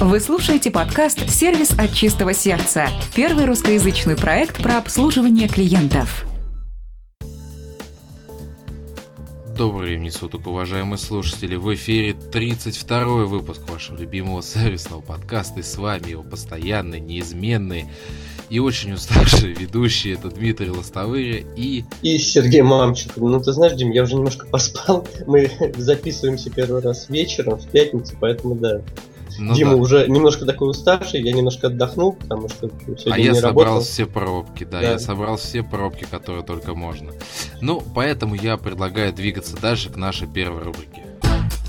Вы слушаете подкаст «Сервис от чистого сердца» – первый русскоязычный проект про обслуживание клиентов. Добрый времени суток, уважаемые слушатели. В эфире 32-й выпуск вашего любимого сервисного подкаста. И с вами его постоянный, неизменный и очень уставший ведущий. Это Дмитрий Лостовыря и... И Сергей Мамчик. Ну, ты знаешь, Дим, я уже немножко поспал. Мы записываемся первый раз вечером, в пятницу, поэтому да. Ну, Дима да. уже немножко такой уставший, я немножко отдохнул, потому что сегодня А я не собрал работал. все пробки, да, да, я собрал все пробки, которые только можно. Ну, поэтому я предлагаю двигаться дальше к нашей первой рубрике.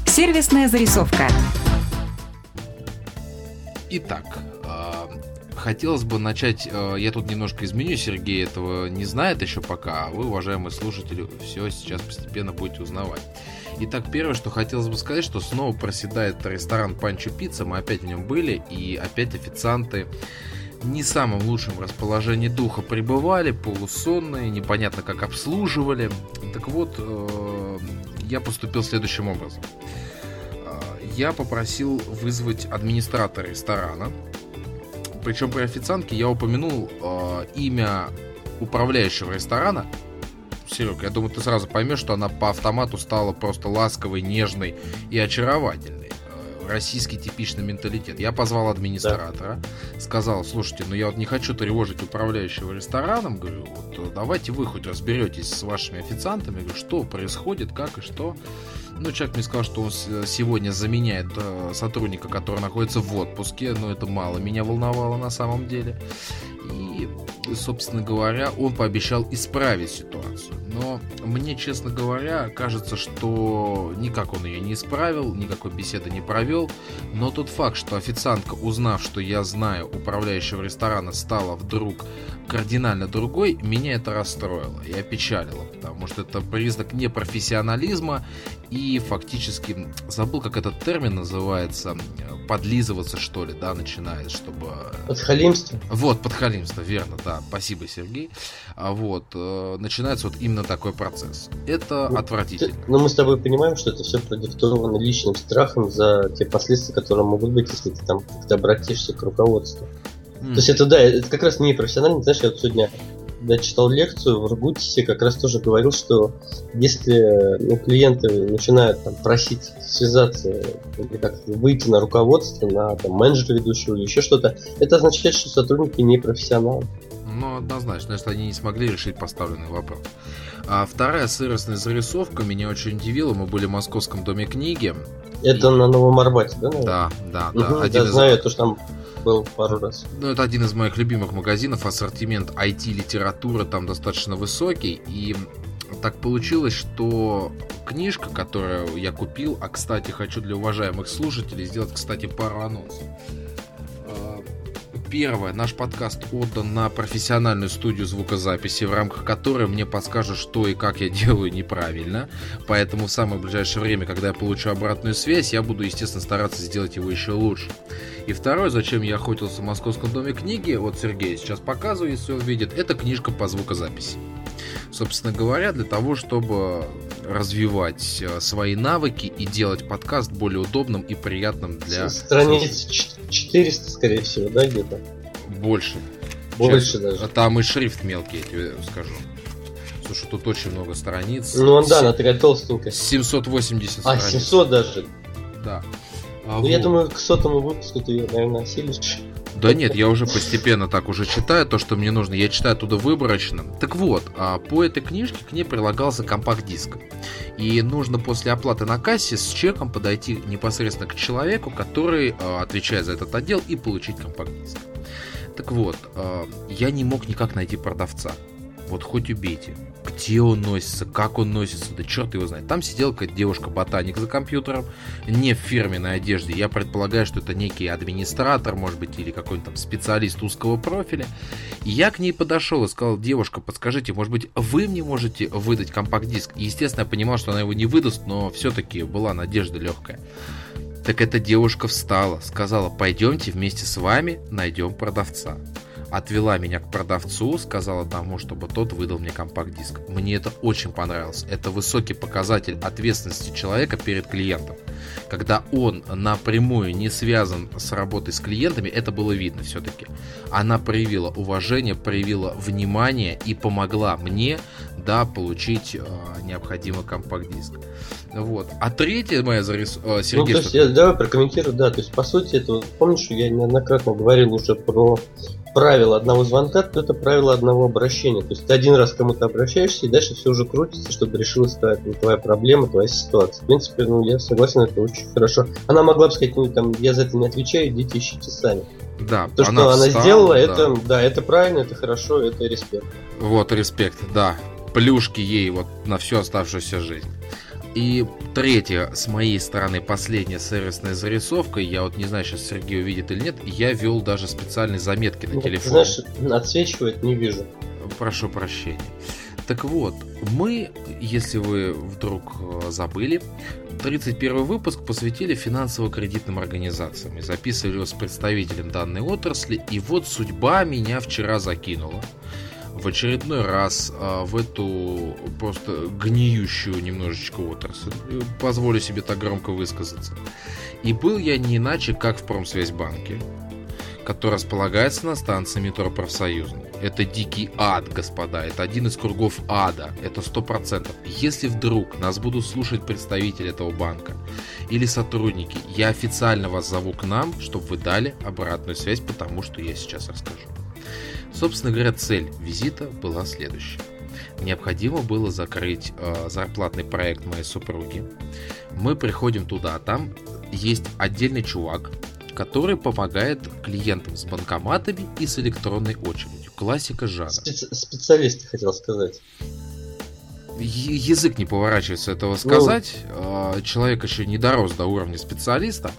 Сервисная зарисовка. Итак, а, хотелось бы начать, а, я тут немножко изменю, Сергей этого не знает еще пока, а вы, уважаемые слушатели, все сейчас постепенно будете узнавать. Итак, первое, что хотелось бы сказать, что снова проседает ресторан Панчо Пицца. Мы опять в нем были, и опять официанты не самым лучшим расположении духа пребывали, полусонные, непонятно как обслуживали. Так вот, э, я поступил следующим образом. Э, я попросил вызвать администратора ресторана. Причем при официантке я упомянул э, имя управляющего ресторана, Серег, я думаю, ты сразу поймешь, что она по автомату стала просто ласковой, нежной и очаровательной. Э, российский типичный менталитет. Я позвал администратора, да. сказал, слушайте, ну я вот не хочу тревожить управляющего рестораном, говорю, вот э, давайте вы хоть разберетесь с вашими официантами, говорю, что происходит, как и что. Ну, человек мне сказал, что он сегодня заменяет э, сотрудника, который находится в отпуске, но это мало меня волновало на самом деле. И, собственно говоря, он пообещал исправить ситуацию. Но мне, честно говоря, кажется, что никак он ее не исправил, никакой беседы не провел. Но тот факт, что официантка, узнав, что я знаю управляющего ресторана, стала вдруг кардинально другой, меня это расстроило и опечалило, потому что это признак непрофессионализма и фактически забыл, как этот термин называется, подлизываться, что ли, да, начинает, чтобы... Подхалимство. Вот, подхалимство, верно, да, спасибо, Сергей. А вот, э, начинается вот именно такой процесс. Это ну, отвратительно. Ты, но мы с тобой понимаем, что это все продиктовано личным страхом за те последствия, которые могут быть, если ты там как-то обратишься к руководству. Mm. То есть это, да, это как раз не профессионально. Знаешь, я вот сегодня я читал лекцию в Ргутисе, как раз тоже говорил, что если ну, клиенты начинают там, просить связаться или как выйти на руководство, на там, менеджера ведущего или еще что-то, это означает, что сотрудники не профессионалы. Ну, однозначно, если они не смогли решить поставленный вопрос. А вторая сыростная зарисовка меня очень удивила. Мы были в Московском доме книги. Это и... на Новом Арбате, да? Наверное? Да, да, да. Угу, Один да, из... знаю, то, что там был пару раз. Ну, это один из моих любимых магазинов. Ассортимент IT-литературы там достаточно высокий. И так получилось, что книжка, которую я купил, а, кстати, хочу для уважаемых слушателей сделать, кстати, пару анонсов. Первое, наш подкаст отдан на профессиональную студию звукозаписи, в рамках которой мне подскажут, что и как я делаю неправильно. Поэтому в самое ближайшее время, когда я получу обратную связь, я буду, естественно, стараться сделать его еще лучше. И второе, зачем я охотился в Московском доме книги, вот Сергей сейчас показывает, если он видит, это книжка по звукозаписи. Собственно говоря, для того, чтобы развивать э, свои навыки и делать подкаст более удобным и приятным для... Страниц 400, скорее всего, да, где-то? Больше. Больше Сейчас, даже. Там и шрифт мелкий, я тебе скажу. Слушай, тут очень много страниц. Ну, да, на такая толстенькая. 780 а, страниц. А, 700 даже. Да. А ну, вот. я думаю, к сотому выпуску ты ее, наверное, осилишь. Да нет, я уже постепенно так уже читаю то, что мне нужно. Я читаю оттуда выборочно. Так вот, а по этой книжке к ней прилагался компакт-диск. И нужно после оплаты на кассе с чеком подойти непосредственно к человеку, который а, отвечает за этот отдел, и получить компакт-диск. Так вот, а, я не мог никак найти продавца. Вот хоть убейте. Где он носится, как он носится, да черт его знает. Там сидела какая-то девушка-ботаник за компьютером, не в фирменной одежде. Я предполагаю, что это некий администратор, может быть, или какой-нибудь там специалист узкого профиля. И я к ней подошел и сказал, девушка, подскажите, может быть, вы мне можете выдать компакт-диск? Естественно, я понимал, что она его не выдаст, но все-таки была надежда легкая. Так эта девушка встала, сказала, пойдемте вместе с вами найдем продавца. Отвела меня к продавцу, сказала тому, чтобы тот выдал мне компакт-диск. Мне это очень понравилось. Это высокий показатель ответственности человека перед клиентом. Когда он напрямую не связан с работой с клиентами, это было видно все-таки. Она проявила уважение, проявила внимание и помогла мне да, получить э, необходимый компакт-диск. Вот. А третья моя зарис... Э, Сергей, ну, то есть, что... я, давай прокомментирую, да, то есть, по сути, это, вот, помнишь, я неоднократно говорил уже про правило одного звонка, то это правило одного обращения. То есть ты один раз кому-то обращаешься, и дальше все уже крутится, чтобы решилась твоя, твоя проблема, твоя ситуация. В принципе, ну, я согласен, это очень хорошо. Она могла бы сказать, ну, там, я за это не отвечаю, идите ищите сами. Да, То, она что она встала, сделала, да. это, да, это правильно, это хорошо, это респект. Вот, респект, да. Плюшки ей вот на всю оставшуюся жизнь. И третье, с моей стороны, последняя сервисная зарисовка, я вот не знаю, сейчас Сергей увидит или нет, я вел даже специальные заметки на ну, телефоне. Знаешь, отсвечивает, не вижу. Прошу прощения. Так вот, мы, если вы вдруг э, забыли, 31 выпуск посвятили финансово-кредитным организациям и записывали его с представителем данной отрасли, и вот судьба меня вчера закинула в очередной раз а, в эту просто гниющую немножечко отрасль. Позволю себе так громко высказаться. И был я не иначе, как в Промсвязьбанке, который располагается на станции метро Профсоюзный. Это дикий ад, господа. Это один из кругов ада. Это сто процентов. Если вдруг нас будут слушать представители этого банка или сотрудники, я официально вас зову к нам, чтобы вы дали обратную связь, потому что я сейчас расскажу. Собственно говоря, цель визита была следующая. Необходимо было закрыть э, зарплатный проект моей супруги. Мы приходим туда, а там есть отдельный чувак, который помогает клиентам с банкоматами и с электронной очередью. Классика жанра. Специ- специалист, хотел сказать. Язык не поворачивается этого ну. сказать. Ну... Человек еще не дорос до уровня специалиста.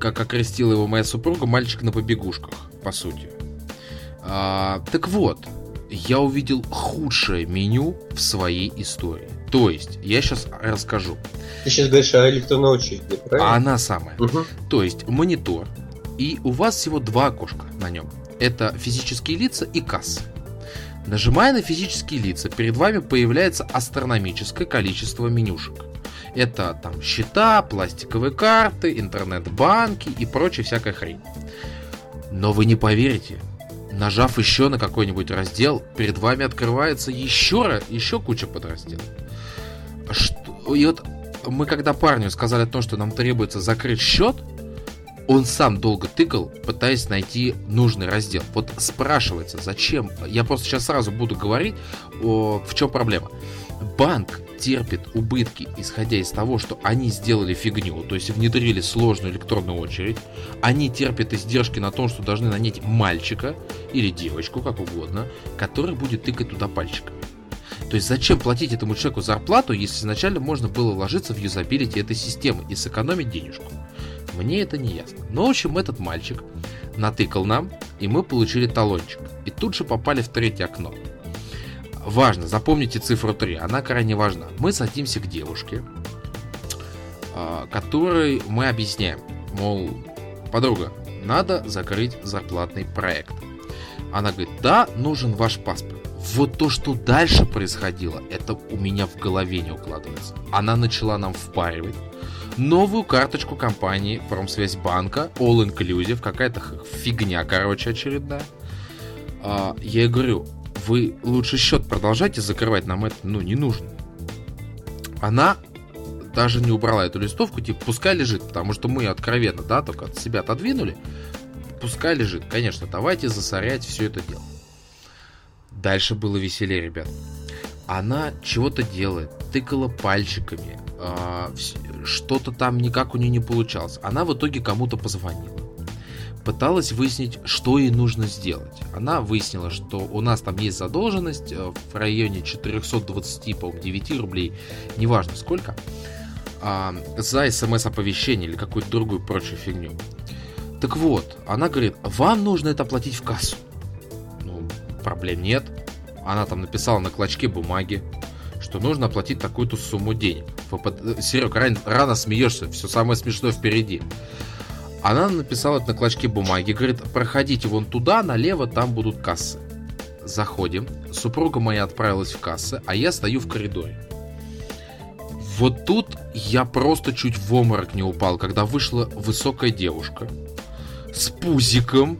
Как окрестила его моя супруга, мальчик на побегушках, по сути. А, так вот, я увидел худшее меню в своей истории. То есть, я сейчас расскажу. Ты сейчас говоришь о электронной очереди, правильно? Она самая. Угу. То есть, монитор, и у вас всего два окошка на нем. Это физические лица и кассы. Нажимая на физические лица, перед вами появляется астрономическое количество менюшек. Это там счета, пластиковые карты, интернет-банки и прочая всякая хрень. Но вы не поверите, Нажав еще на какой-нибудь раздел, перед вами открывается еще, еще куча подразделов. Что, и вот мы когда парню сказали о том, что нам требуется закрыть счет, он сам долго тыкал, пытаясь найти нужный раздел. Вот спрашивается, зачем? Я просто сейчас сразу буду говорить, о, в чем проблема. Банк терпит убытки, исходя из того, что они сделали фигню, то есть внедрили сложную электронную очередь, они терпят издержки на том, что должны нанять мальчика или девочку, как угодно, который будет тыкать туда пальчиком. То есть зачем платить этому человеку зарплату, если изначально можно было вложиться в юзабилити этой системы и сэкономить денежку? Мне это не ясно. Но, в общем, этот мальчик натыкал нам, и мы получили талончик. И тут же попали в третье окно. Важно, запомните цифру 3, она крайне важна. Мы садимся к девушке, а, которой мы объясняем, мол, подруга, надо закрыть зарплатный проект. Она говорит, да, нужен ваш паспорт. Вот то, что дальше происходило, это у меня в голове не укладывается. Она начала нам впаривать новую карточку компании Промсвязьбанка, All Inclusive, какая-то фигня, короче, очередная. А, я говорю, вы лучше счет продолжайте закрывать, нам это, ну, не нужно. Она даже не убрала эту листовку, типа, пускай лежит, потому что мы откровенно, да, только от себя отодвинули, пускай лежит. Конечно, давайте засорять все это дело. Дальше было веселее, ребят. Она чего-то делает, тыкала пальчиками, э, что-то там никак у нее не получалось. Она в итоге кому-то позвонила пыталась выяснить, что ей нужно сделать. Она выяснила, что у нас там есть задолженность э, в районе 420, по-моему, 9 рублей, неважно сколько, а, за смс-оповещение или какую-то другую прочую фигню. Так вот, она говорит, вам нужно это оплатить в кассу. Ну, проблем нет. Она там написала на клочке бумаги, что нужно оплатить такую-то сумму денег. Серега, рано, рано смеешься, все самое смешное впереди. Она написала это на клочке бумаги, говорит, проходите вон туда, налево, там будут кассы. Заходим, супруга моя отправилась в кассы, а я стою в коридоре. Вот тут я просто чуть в обморок не упал, когда вышла высокая девушка с пузиком.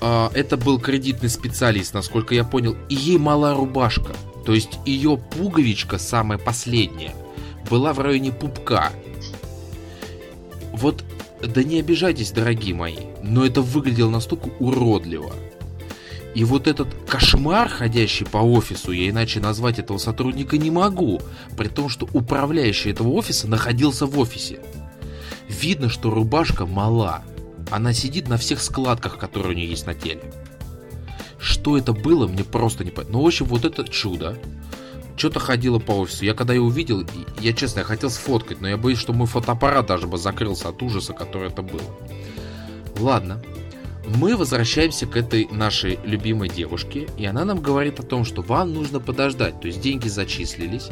А, это был кредитный специалист, насколько я понял, и ей мала рубашка. То есть ее пуговичка, самая последняя, была в районе пупка. Вот, да не обижайтесь, дорогие мои, но это выглядело настолько уродливо. И вот этот кошмар, ходящий по офису, я иначе назвать этого сотрудника не могу, при том, что управляющий этого офиса находился в офисе. Видно, что рубашка мала. Она сидит на всех складках, которые у нее есть на теле. Что это было, мне просто не понятно. Ну, в общем, вот это чудо. Что-то ходило по офису. Я когда ее увидел, я честно, я хотел сфоткать, но я боюсь, что мой фотоаппарат даже бы закрылся от ужаса, который это было. Ладно, мы возвращаемся к этой нашей любимой девушке, и она нам говорит о том, что вам нужно подождать, то есть деньги зачислились,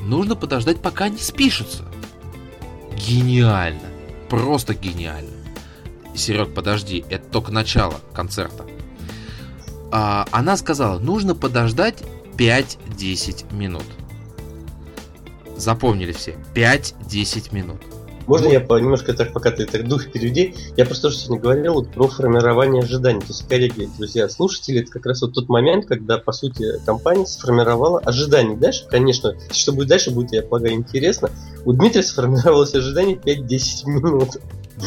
нужно подождать, пока они спишутся. Гениально, просто гениально. Серег, подожди, это только начало концерта. А, она сказала, нужно подождать 5-10 минут. Запомнили все, 5-10 минут. Можно я по, немножко так, пока ты так дух переведи? Я просто тоже сегодня говорил вот, про формирование ожиданий. То есть, коллеги, друзья, слушатели, это как раз вот тот момент, когда, по сути, компания сформировала ожидания. Дальше, конечно, что будет дальше, будет, я полагаю, интересно. У Дмитрия сформировалось ожидание 5-10 минут.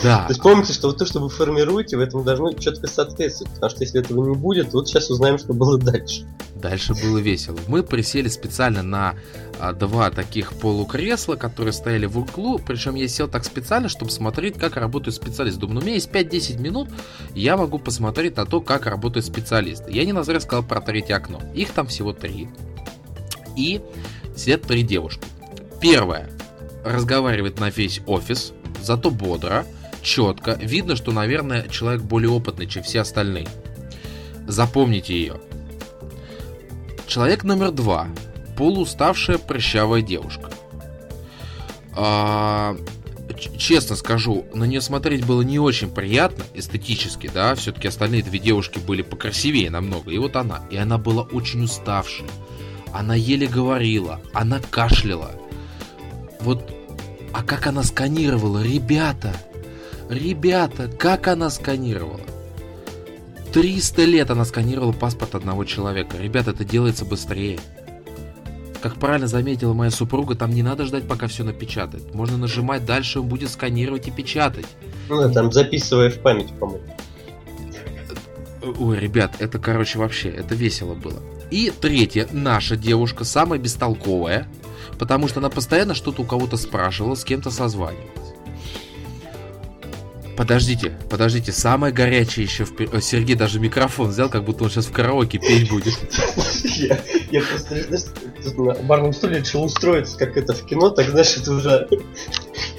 Да. То есть помните, что вот то, что вы формируете, в этом должно четко соответствовать. Потому что если этого не будет, вот сейчас узнаем, что было дальше. Дальше было весело. Мы присели специально на а, два таких полукресла, которые стояли в углу. Причем я сел так специально, чтобы смотреть, как работает специалист. Думаю, ну, у меня есть 5-10 минут, я могу посмотреть на то, как работает специалист. Я не назря сказал про третье окно. Их там всего три. И сидят три девушки. Первая разговаривает на весь офис, зато бодро четко. Видно, что, наверное, человек более опытный, чем все остальные. Запомните ее. Человек номер два. Полууставшая прыщавая девушка. А, честно скажу, на нее смотреть было не очень приятно, эстетически, да, все-таки остальные две девушки были покрасивее намного, и вот она, и она была очень уставшая, она еле говорила, она кашляла, вот, а как она сканировала, ребята, Ребята, как она сканировала? 300 лет она сканировала паспорт одного человека. Ребята, это делается быстрее. Как правильно заметила моя супруга, там не надо ждать, пока все напечатает. Можно нажимать дальше, он будет сканировать и печатать. Ну там записывая в память, по-моему. Ой, ребят, это, короче, вообще, это весело было. И третья, наша девушка, самая бестолковая, потому что она постоянно что-то у кого-то спрашивала, с кем-то созванивалась. Подождите, подождите, самое горячее еще в... Сергей даже микрофон взял, как будто он сейчас в караоке петь будет. Я просто, на барном стуле решил устроиться, как это в кино, так, знаешь, это уже...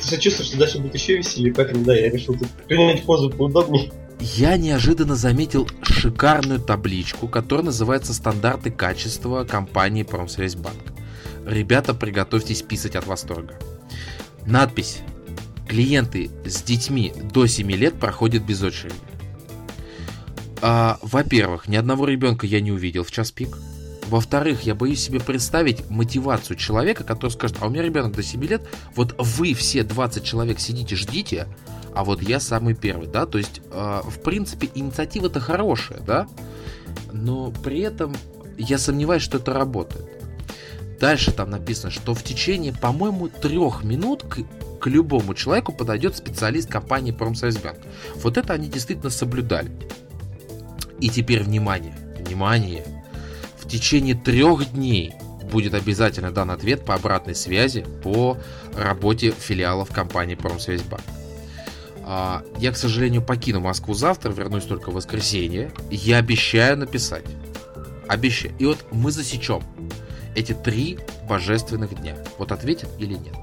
Ты чувствуешь, что дальше будет еще веселее, поэтому, да, я решил тут принять позу поудобнее. Я неожиданно заметил шикарную табличку, которая называется «Стандарты качества компании Промсвязьбанк». Ребята, приготовьтесь писать от восторга. Надпись клиенты с детьми до 7 лет проходят без очереди. А, во-первых, ни одного ребенка я не увидел в час пик. Во-вторых, я боюсь себе представить мотивацию человека, который скажет, а у меня ребенок до 7 лет, вот вы все 20 человек сидите, ждите, а вот я самый первый, да, то есть, э, в принципе, инициатива-то хорошая, да, но при этом я сомневаюсь, что это работает. Дальше там написано, что в течение, по-моему, трех минут к любому человеку подойдет специалист компании Промсвязьбанк. Вот это они действительно соблюдали. И теперь внимание, внимание. В течение трех дней будет обязательно дан ответ по обратной связи по работе филиалов компании Промсвязьбанк. А, я, к сожалению, покину Москву завтра, вернусь только в воскресенье. Я обещаю написать. Обещаю. И вот мы засечем эти три божественных дня. Вот ответит или нет.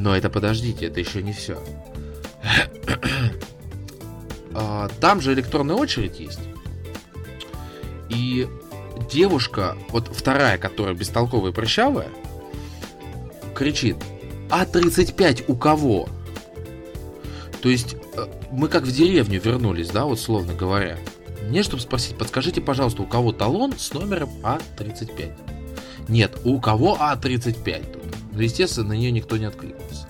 Но это подождите, это еще не все. А, там же электронная очередь есть. И девушка, вот вторая, которая бестолковая и прыщавая, кричит, а 35 у кого? То есть э, мы как в деревню вернулись, да, вот словно говоря. Мне, чтобы спросить, подскажите, пожалуйста, у кого талон с номером А35? Нет, у кого А35 тут? Ну, естественно, на нее никто не откликнулся.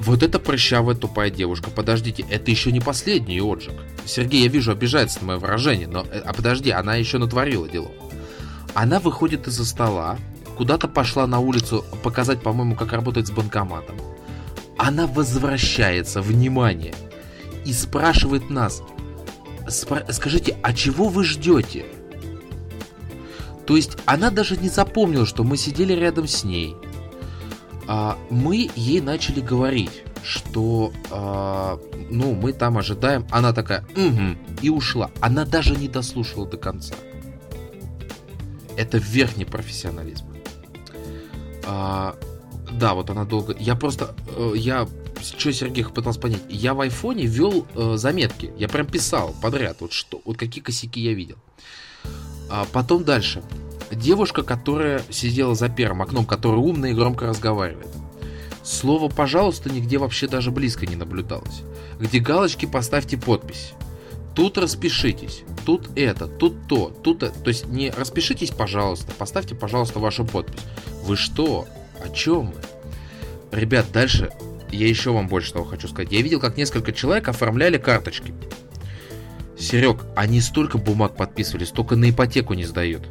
Вот это прыщавая тупая девушка. Подождите, это еще не последний отжиг. Сергей, я вижу, обижается на мое выражение, но... Э, а подожди, она еще натворила дело. Она выходит из-за стола, куда-то пошла на улицу показать, по-моему, как работать с банкоматом. Она возвращается, внимание, и спрашивает нас, скажите, а чего вы ждете? То есть она даже не запомнила, что мы сидели рядом с ней. А, мы ей начали говорить, что а, ну мы там ожидаем. Она такая, угу, и ушла. Она даже не дослушала до конца. Это верхний профессионализм. А, да, вот она долго. Я просто, э, я что Сергей пытался понять, я в айфоне вел э, заметки, я прям писал подряд, вот что, вот какие косяки я видел. А потом дальше. Девушка, которая сидела за первым окном, которая умная и громко разговаривает. Слово «пожалуйста» нигде вообще даже близко не наблюдалось. Где галочки поставьте подпись. Тут распишитесь, тут это, тут то, тут это. То есть не распишитесь, пожалуйста, поставьте, пожалуйста, вашу подпись. Вы что? О чем вы? Ребят, дальше я еще вам больше того хочу сказать. Я видел, как несколько человек оформляли карточки. Серег, они столько бумаг подписывали, столько на ипотеку не сдают.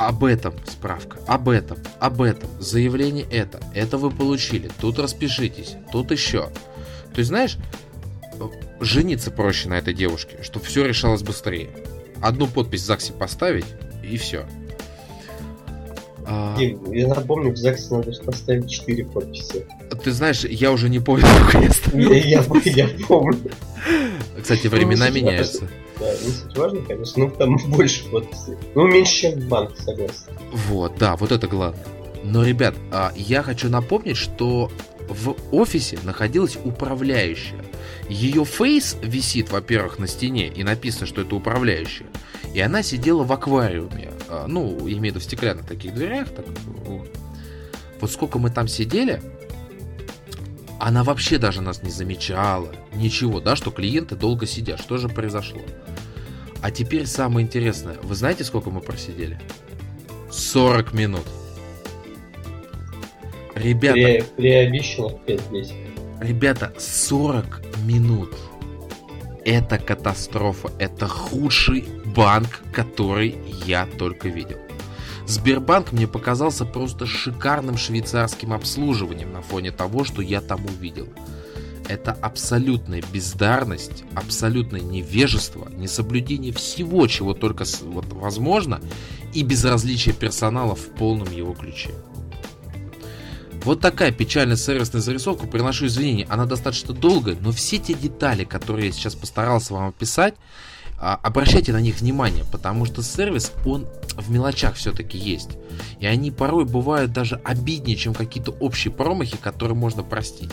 Об этом справка, об этом, об этом, заявление это, это вы получили, тут распишитесь, тут еще. То есть, знаешь, жениться проще на этой девушке, чтобы все решалось быстрее. Одну подпись в ЗАГСе поставить, и все. А... Я напомню, в ЗАГСе надо поставить 4 подписи. Ты знаешь, я уже не помню, сколько я ставил. Я, я, помню. Кстати, времена ну, меняются. Да, не суть важно, конечно, но там больше подписей. Ну, меньше, чем в банке, согласен. Вот, да, вот это главное. Но, ребят, а, я хочу напомнить, что в офисе находилась управляющая. Ее фейс висит, во-первых, на стене, и написано, что это управляющая. И она сидела в аквариуме. А, ну, имею в виду в стеклянных таких дверях. Так, вот сколько мы там сидели, она вообще даже нас не замечала. Ничего, да, что клиенты долго сидят. Что же произошло? А теперь самое интересное. Вы знаете, сколько мы просидели? 40 минут. Ребята... При, при обещанных 5-10. Ребята, 40 минут. Это катастрофа. Это худший банк, который я только видел. Сбербанк мне показался просто шикарным швейцарским обслуживанием на фоне того, что я там увидел. Это абсолютная бездарность, абсолютное невежество, несоблюдение всего, чего только возможно, и безразличие персонала в полном его ключе. Вот такая печальная сервисная зарисовка, приношу извинения, она достаточно долгая, но все те детали, которые я сейчас постарался вам описать, обращайте на них внимание, потому что сервис, он в мелочах все-таки есть. И они порой бывают даже обиднее, чем какие-то общие промахи, которые можно простить.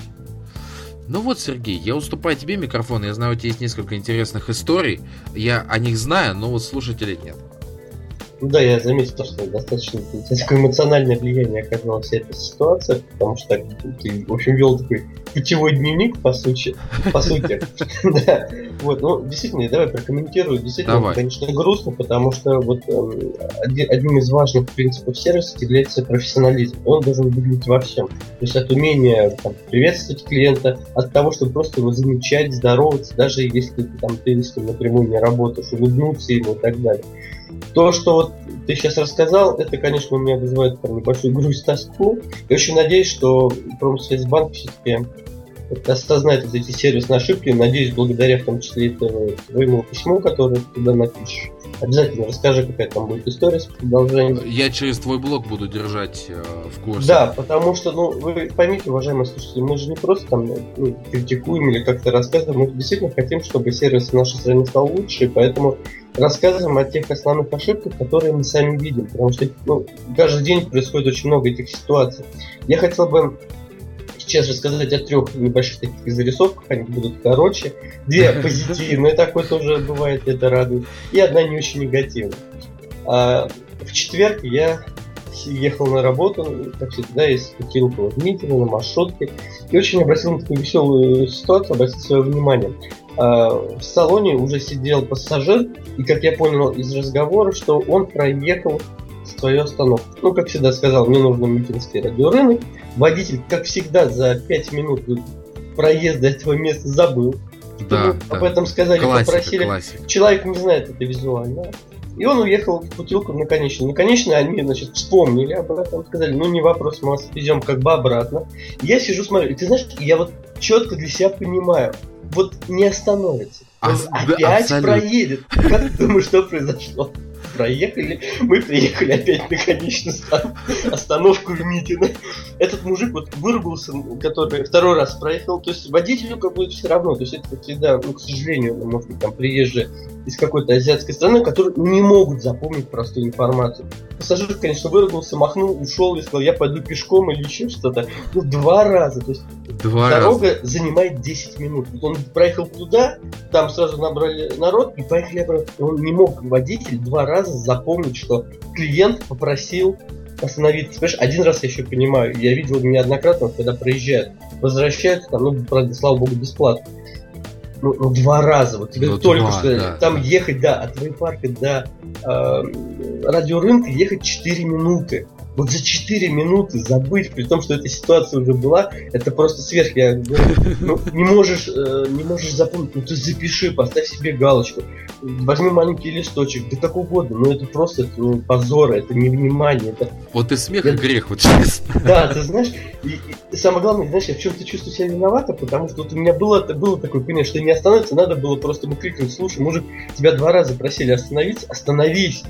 Ну вот, Сергей, я уступаю тебе микрофон, я знаю, у тебя есть несколько интересных историй, я о них знаю, но вот слушателей нет. Ну да, я заметил, что достаточно такое эмоциональное влияние оказала вся эта ситуация, потому что ты, в общем, вел такой путевой дневник, по сути. По сути. да. Вот, ну, действительно, давай прокомментирую. Действительно, давай. конечно, грустно, потому что вот эм, одним из важных принципов сервиса является профессионализм. Он должен выглядеть во всем. То есть от умения там, приветствовать клиента, от того, чтобы просто его замечать, здороваться, даже если там, ты с ним напрямую не работаешь, улыбнуться ему и так далее. То, что вот ты сейчас рассказал, это, конечно, у меня вызывает там, небольшую грусть, тоску. Я очень надеюсь, что Промсвязьбанк все-таки осознает вот эти сервисные ошибки. Надеюсь, благодаря в том числе этого твоему письму, которое ты туда напишешь. Обязательно расскажи, какая там будет история с продолжением. Я через твой блог буду держать э, в курсе. Да, потому что, ну, вы поймите, уважаемые слушатели, мы же не просто там ну, критикуем или как-то рассказываем, мы действительно хотим, чтобы сервис в нашей стране стал лучше, и поэтому рассказываем о тех основных ошибках, которые мы сами видим, потому что ну, каждый день происходит очень много этих ситуаций. Я хотел бы сейчас рассказать о трех небольших таких зарисовках, они будут короче. Две позитивные, такое тоже бывает, это радует. И одна не очень негативная. А, в четверг я ехал на работу, как всегда, из Путилка в Митина, на маршрутке. И очень обратил на такую веселую ситуацию, обратил свое внимание. А, в салоне уже сидел пассажир, и, как я понял из разговора, что он проехал свою остановку. Ну, как всегда сказал, мне нужно Митинский радиорынок. Водитель, как всегда, за 5 минут проезда этого места забыл. Да, об этом сказали, классика, попросили. Классика. Человек не знает это визуально. И он уехал в Путилку на конечную. На конечную они, значит, вспомнили об этом, сказали, ну не вопрос, мы везем как бы обратно. Я сижу, смотрю, и ты знаешь, я вот четко для себя понимаю, вот не остановится. Он да, опять абсолютно. проедет. Как ты думаешь, что произошло? Проехали, мы приехали опять на конечную ста- остановку в Митино. Этот мужик вот выругался, который второй раз проехал. То есть водителю как бы все равно. То есть это всегда, ну, к сожалению, ну, может быть, там приезжие из какой-то азиатской страны, которые не могут запомнить простую информацию. Пассажир, конечно, выругался, махнул, ушел и сказал, я пойду пешком или еще что-то. Ну, два раза. То есть Два раза. Дорога занимает 10 минут. Он проехал туда, там сразу набрали народ и поехали обратно. Он не мог, водитель, два раза запомнить, что клиент попросил остановиться. Понимаешь, один раз я еще понимаю, я видел неоднократно, когда проезжают, возвращаются, там, ну, правда, слава богу, бесплатно. Ну, ну, два раза, вот тебе Ну, только два, что да, там да. ехать, да, от парка до э, радиорынка ехать 4 минуты. Вот за 4 минуты забыть, при том, что эта ситуация уже была, это просто сверх. Я говорю, ну, не можешь, э, не можешь запомнить, ну ты запиши, поставь себе галочку, возьми маленький листочек, да как угодно, но это просто это, ну, позор, это невнимание, это Вот и смех, Я- и грех, вот честно. да, ты знаешь, и, и самое главное, знаешь, я в чем-то чувствую себя виновата, потому что вот у меня было, было такое понимание, что не остановиться, надо было просто ему крикнуть, слушай, мужик, тебя два раза просили остановиться, остановись.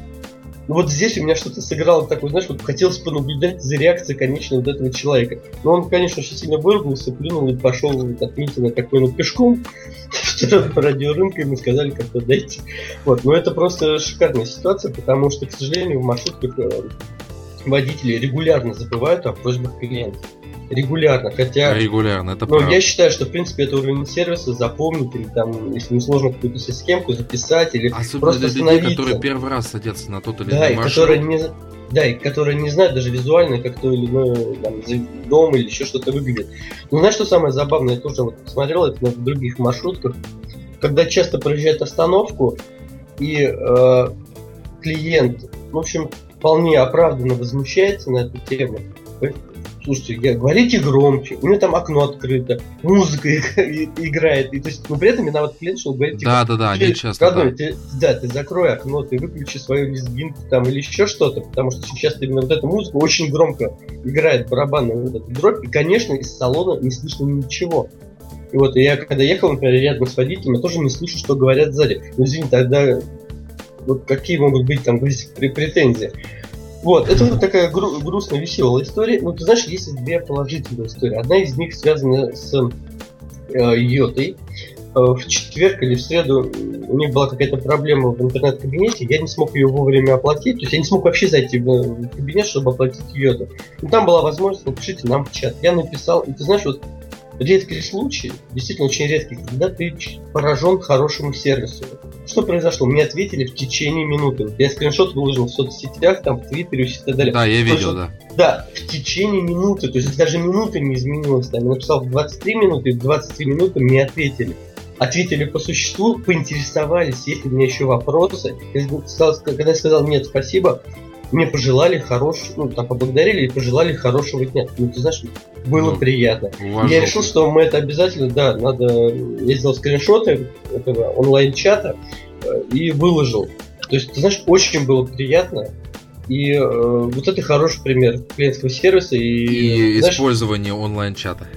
Ну вот здесь у меня что-то сыграло такое, знаешь, вот хотелось понаблюдать за реакцией конечно вот этого человека. Но он, конечно, очень сильно выругался, плюнул и пошел от Митина такой, ну, пешком в сторону радиорынка, ему сказали как-то дойти. Вот, но это просто шикарная ситуация, потому что, к сожалению, в маршрутках э, водители регулярно забывают о просьбах клиентов. Регулярно, хотя... Регулярно, это правда. я считаю, что, в принципе, это уровень сервиса запомнить, или там, если не сложно какую-то схемку записать, или Особенно просто для людей, остановиться. которые первый раз садятся на тот или да, иной и маршрут. которые не, да, и которые не знают даже визуально, как то или иное там, дом или еще что-то выглядит. Ну, знаешь, что самое забавное? Я тоже вот смотрел это на других маршрутках, когда часто проезжает остановку, и э, клиент, в общем, вполне оправданно возмущается на эту тему. Слушайте, говорите громче, у меня там окно открыто, музыка играет, и то есть, но при этом виноват клиент, что он говорит, типа, Да, да, да, ты, часто. родной, да. ты- да, ты закрой окно, ты выключи свою лезгинку там или еще что-то, потому что сейчас именно вот эта музыка очень громко играет барабанную вот эту дробь, и, конечно, из салона не слышно ничего. И вот я когда ехал, например, рядом с водителем, я тоже не слышу, что говорят сзади. Ну, извини, тогда вот какие могут быть там претензии? Вот, это вот такая гру- грустная, веселая история. Ну, ты знаешь, есть две положительные истории. Одна из них связана с э, Йотой. Э, в четверг или в среду у них была какая-то проблема в интернет-кабинете, я не смог ее вовремя оплатить, то есть я не смог вообще зайти в кабинет, чтобы оплатить Йоту. И там была возможность, напишите нам в чат. Я написал, и ты знаешь, вот редкий случай, действительно очень редкий, когда ты поражен хорошему сервису. Что произошло? Мне ответили в течение минуты. Я скриншот выложил в соцсетях, там, в Твиттере и так далее. Да, я видел, Слушай, да. Да, в течение минуты, то есть даже минуты не изменилось. Там, я написал в 23 минуты, и в 23 минуты мне ответили. Ответили по существу, поинтересовались, есть ли у меня еще вопросы. Когда я сказал нет, спасибо, мне пожелали хорошего, ну, там, поблагодарили и пожелали хорошего дня. Ну, ты знаешь, было Ну, приятно. Уважуха. Я решил, что мы это обязательно, да, надо... Я сделал скриншоты этого онлайн-чата э, и выложил. То есть, ты знаешь, очень было приятно. И э, вот это хороший пример клиентского сервиса. И, И знаешь, использование онлайн-чата.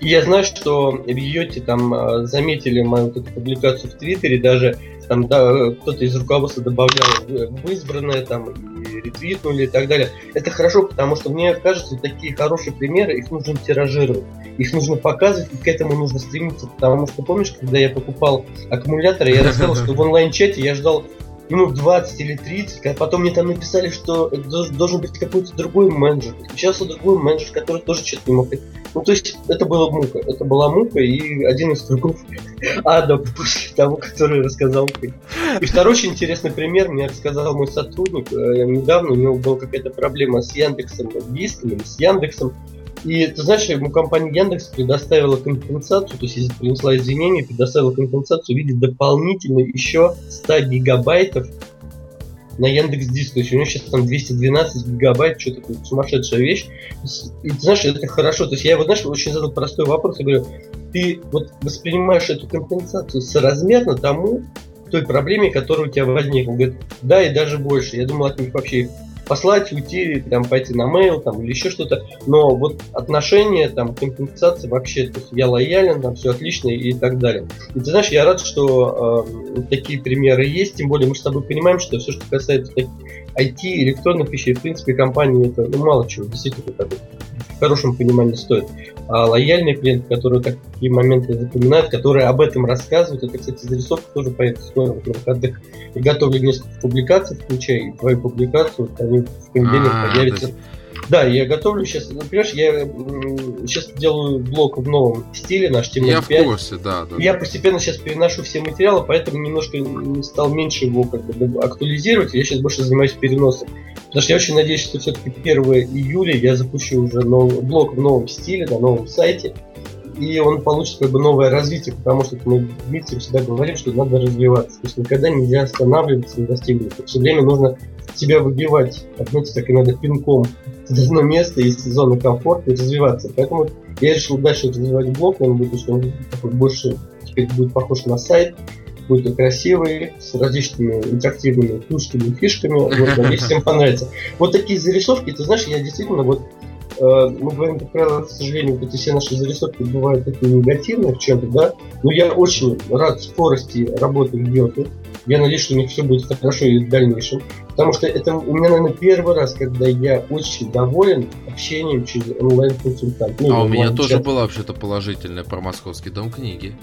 и я знаю, что в Йоте там э, заметили мою вот эту публикацию в Твиттере, даже там да, кто-то из руководства добавлял в избранное там ретвитнули и так далее. Это хорошо, потому что мне кажется, такие хорошие примеры, их нужно тиражировать, их нужно показывать, и к этому нужно стремиться, потому что помнишь, когда я покупал аккумуляторы, я рассказал, что в онлайн-чате я ждал минут 20 или 30, а потом мне там написали, что должен быть какой-то другой менеджер. Подключался другой менеджер, который тоже что-то не мог. Ну, то есть, это была мука. Это была мука и один из кругов ада после того, который рассказал ты. И второй очень интересный пример мне рассказал мой сотрудник. Э, недавно у него была какая-то проблема с Яндексом, с Яндексом. И ты знаешь, ему компания Яндекс предоставила компенсацию, то есть принесла извинения, предоставила компенсацию в виде дополнительно еще 100 гигабайтов на Яндекс Диск. То есть у него сейчас там 212 гигабайт, что такое сумасшедшая вещь. И ты знаешь, это хорошо. То есть я его, знаешь, очень задал простой вопрос. Я говорю, ты вот воспринимаешь эту компенсацию соразмерно тому, той проблеме, которая у тебя возникла. Он говорит, да, и даже больше. Я думал, от них вообще послать, уйти, там, пойти на mail там, или еще что-то. Но вот отношения, там, компенсация вообще, то есть я лоялен, там все отлично и так далее. И ты знаешь, я рад, что э, такие примеры есть, тем более мы с тобой понимаем, что все, что касается IT, электронных вещей, в принципе, компании это ну, мало чего, действительно, как в хорошем понимании стоит. А лояльные клиенты, которые такие моменты запоминают, которые об этом рассказывают, это, кстати, зарисовка тоже появится скоро на выходных. И готовлю несколько публикаций, включая твою публикацию, они в понедельник а, появятся. Да, я готовлю сейчас, ну, понимаешь, я сейчас делаю блог в новом стиле, наш HTML5. Я в курсе, да, да. Я постепенно сейчас переношу все материалы, поэтому немножко стал меньше его как бы актуализировать, я сейчас больше занимаюсь переносом. Потому что я очень надеюсь, что все-таки 1 июля я запущу уже новый блог в новом стиле, на новом сайте, и он получит как бы новое развитие, потому что мы Дмитрий всегда говорим, что надо развиваться. То есть никогда нельзя останавливаться на достигнутом. Все время нужно себя выбивать, знаете, так иногда пинком с одно место из зоны комфорта и развиваться. Поэтому я решил дальше развивать блог, он будет, что он больше теперь будет похож на сайт, будет красивый, с различными интерактивными плюшками и фишками. Вот, надеюсь, всем понравится. Вот такие зарисовки, ты знаешь, я действительно вот Э, мы говорим, как правило, к сожалению, вот эти все наши зарисовки бывают такие негативные в чем-то, да, но я очень рад скорости работы Геоты. Я надеюсь, что у них все будет хорошо и в дальнейшем. Потому что это у меня, наверное, первый раз, когда я очень доволен общением через онлайн-консультант. Ну, а у меня тоже было вообще-то положительное про Московский дом книги.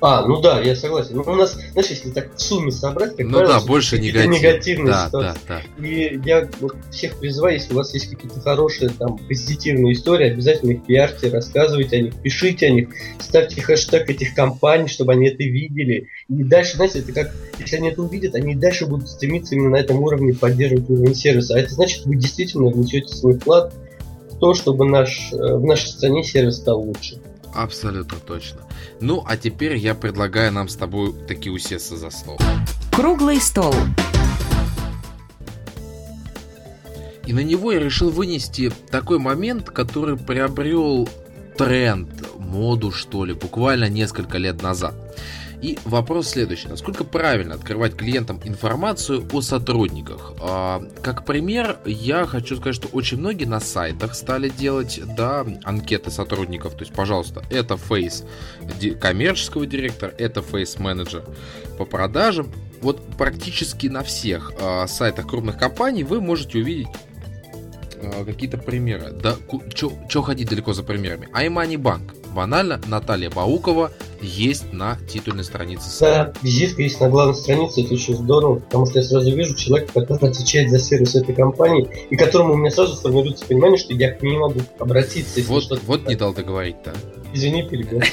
А, ну да, я согласен. Ну, у нас, знаешь, если так в сумме собрать, как ну правило, да, больше негатив. негативные да, ситуации. Да, да. И я вот всех призываю, если у вас есть какие-то хорошие, там, позитивные истории, обязательно их пиарьте, рассказывайте о них, пишите о них, ставьте хэштег этих компаний, чтобы они это видели. И дальше, знаете, это как, если они это увидят, они дальше будут стремиться именно на этом уровне поддерживать уровень сервиса. А это значит, вы действительно внесете свой вклад в то, чтобы наш, э, в нашей стране сервис стал лучше. Абсолютно точно. Ну, а теперь я предлагаю нам с тобой таки усесться за стол. Круглый стол. И на него я решил вынести такой момент, который приобрел тренд, моду, что ли, буквально несколько лет назад. И вопрос следующий. Насколько правильно открывать клиентам информацию о сотрудниках? А, как пример, я хочу сказать, что очень многие на сайтах стали делать да, анкеты сотрудников. То есть, пожалуйста, это фейс коммерческого директора, это фейс менеджер по продажам. Вот практически на всех а, сайтах крупных компаний вы можете увидеть а, какие-то примеры. Да, что ходить далеко за примерами? iMoney Bank банально, Наталья Баукова есть на титульной странице сайта. Да, визитка есть на главной странице, это очень здорово, потому что я сразу вижу человека, который отвечает за сервис этой компании, и которому у меня сразу формируется понимание, что я к ней могу обратиться. Вот, вот не дал договорить-то. Извини, перебил.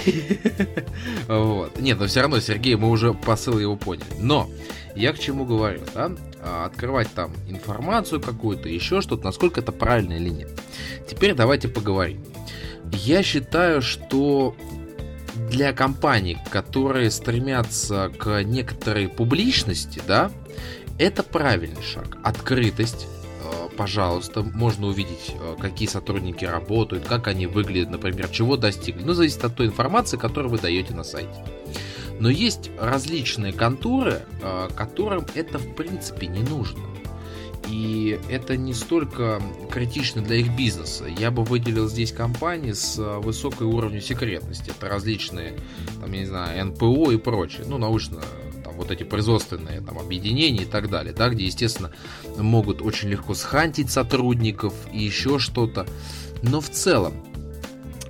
Вот. Нет, но все равно, Сергей, мы уже посыл его поняли. Но я к чему говорю, да? А, открывать там информацию какую-то, еще что-то, насколько это правильная линия. Теперь давайте поговорим. Я считаю, что для компаний, которые стремятся к некоторой публичности, да, это правильный шаг. Открытость, э, пожалуйста, можно увидеть, э, какие сотрудники работают, как они выглядят, например, чего достигли. Ну, зависит от той информации, которую вы даете на сайте. Но есть различные конторы, э, которым это в принципе не нужно. И это не столько критично для их бизнеса. Я бы выделил здесь компании с а, высокой уровнем секретности. Это различные, там, я не знаю, НПО и прочее. Ну, научно там, вот эти производственные там, объединения и так далее, да, где, естественно, могут очень легко схантить сотрудников и еще что-то. Но в целом,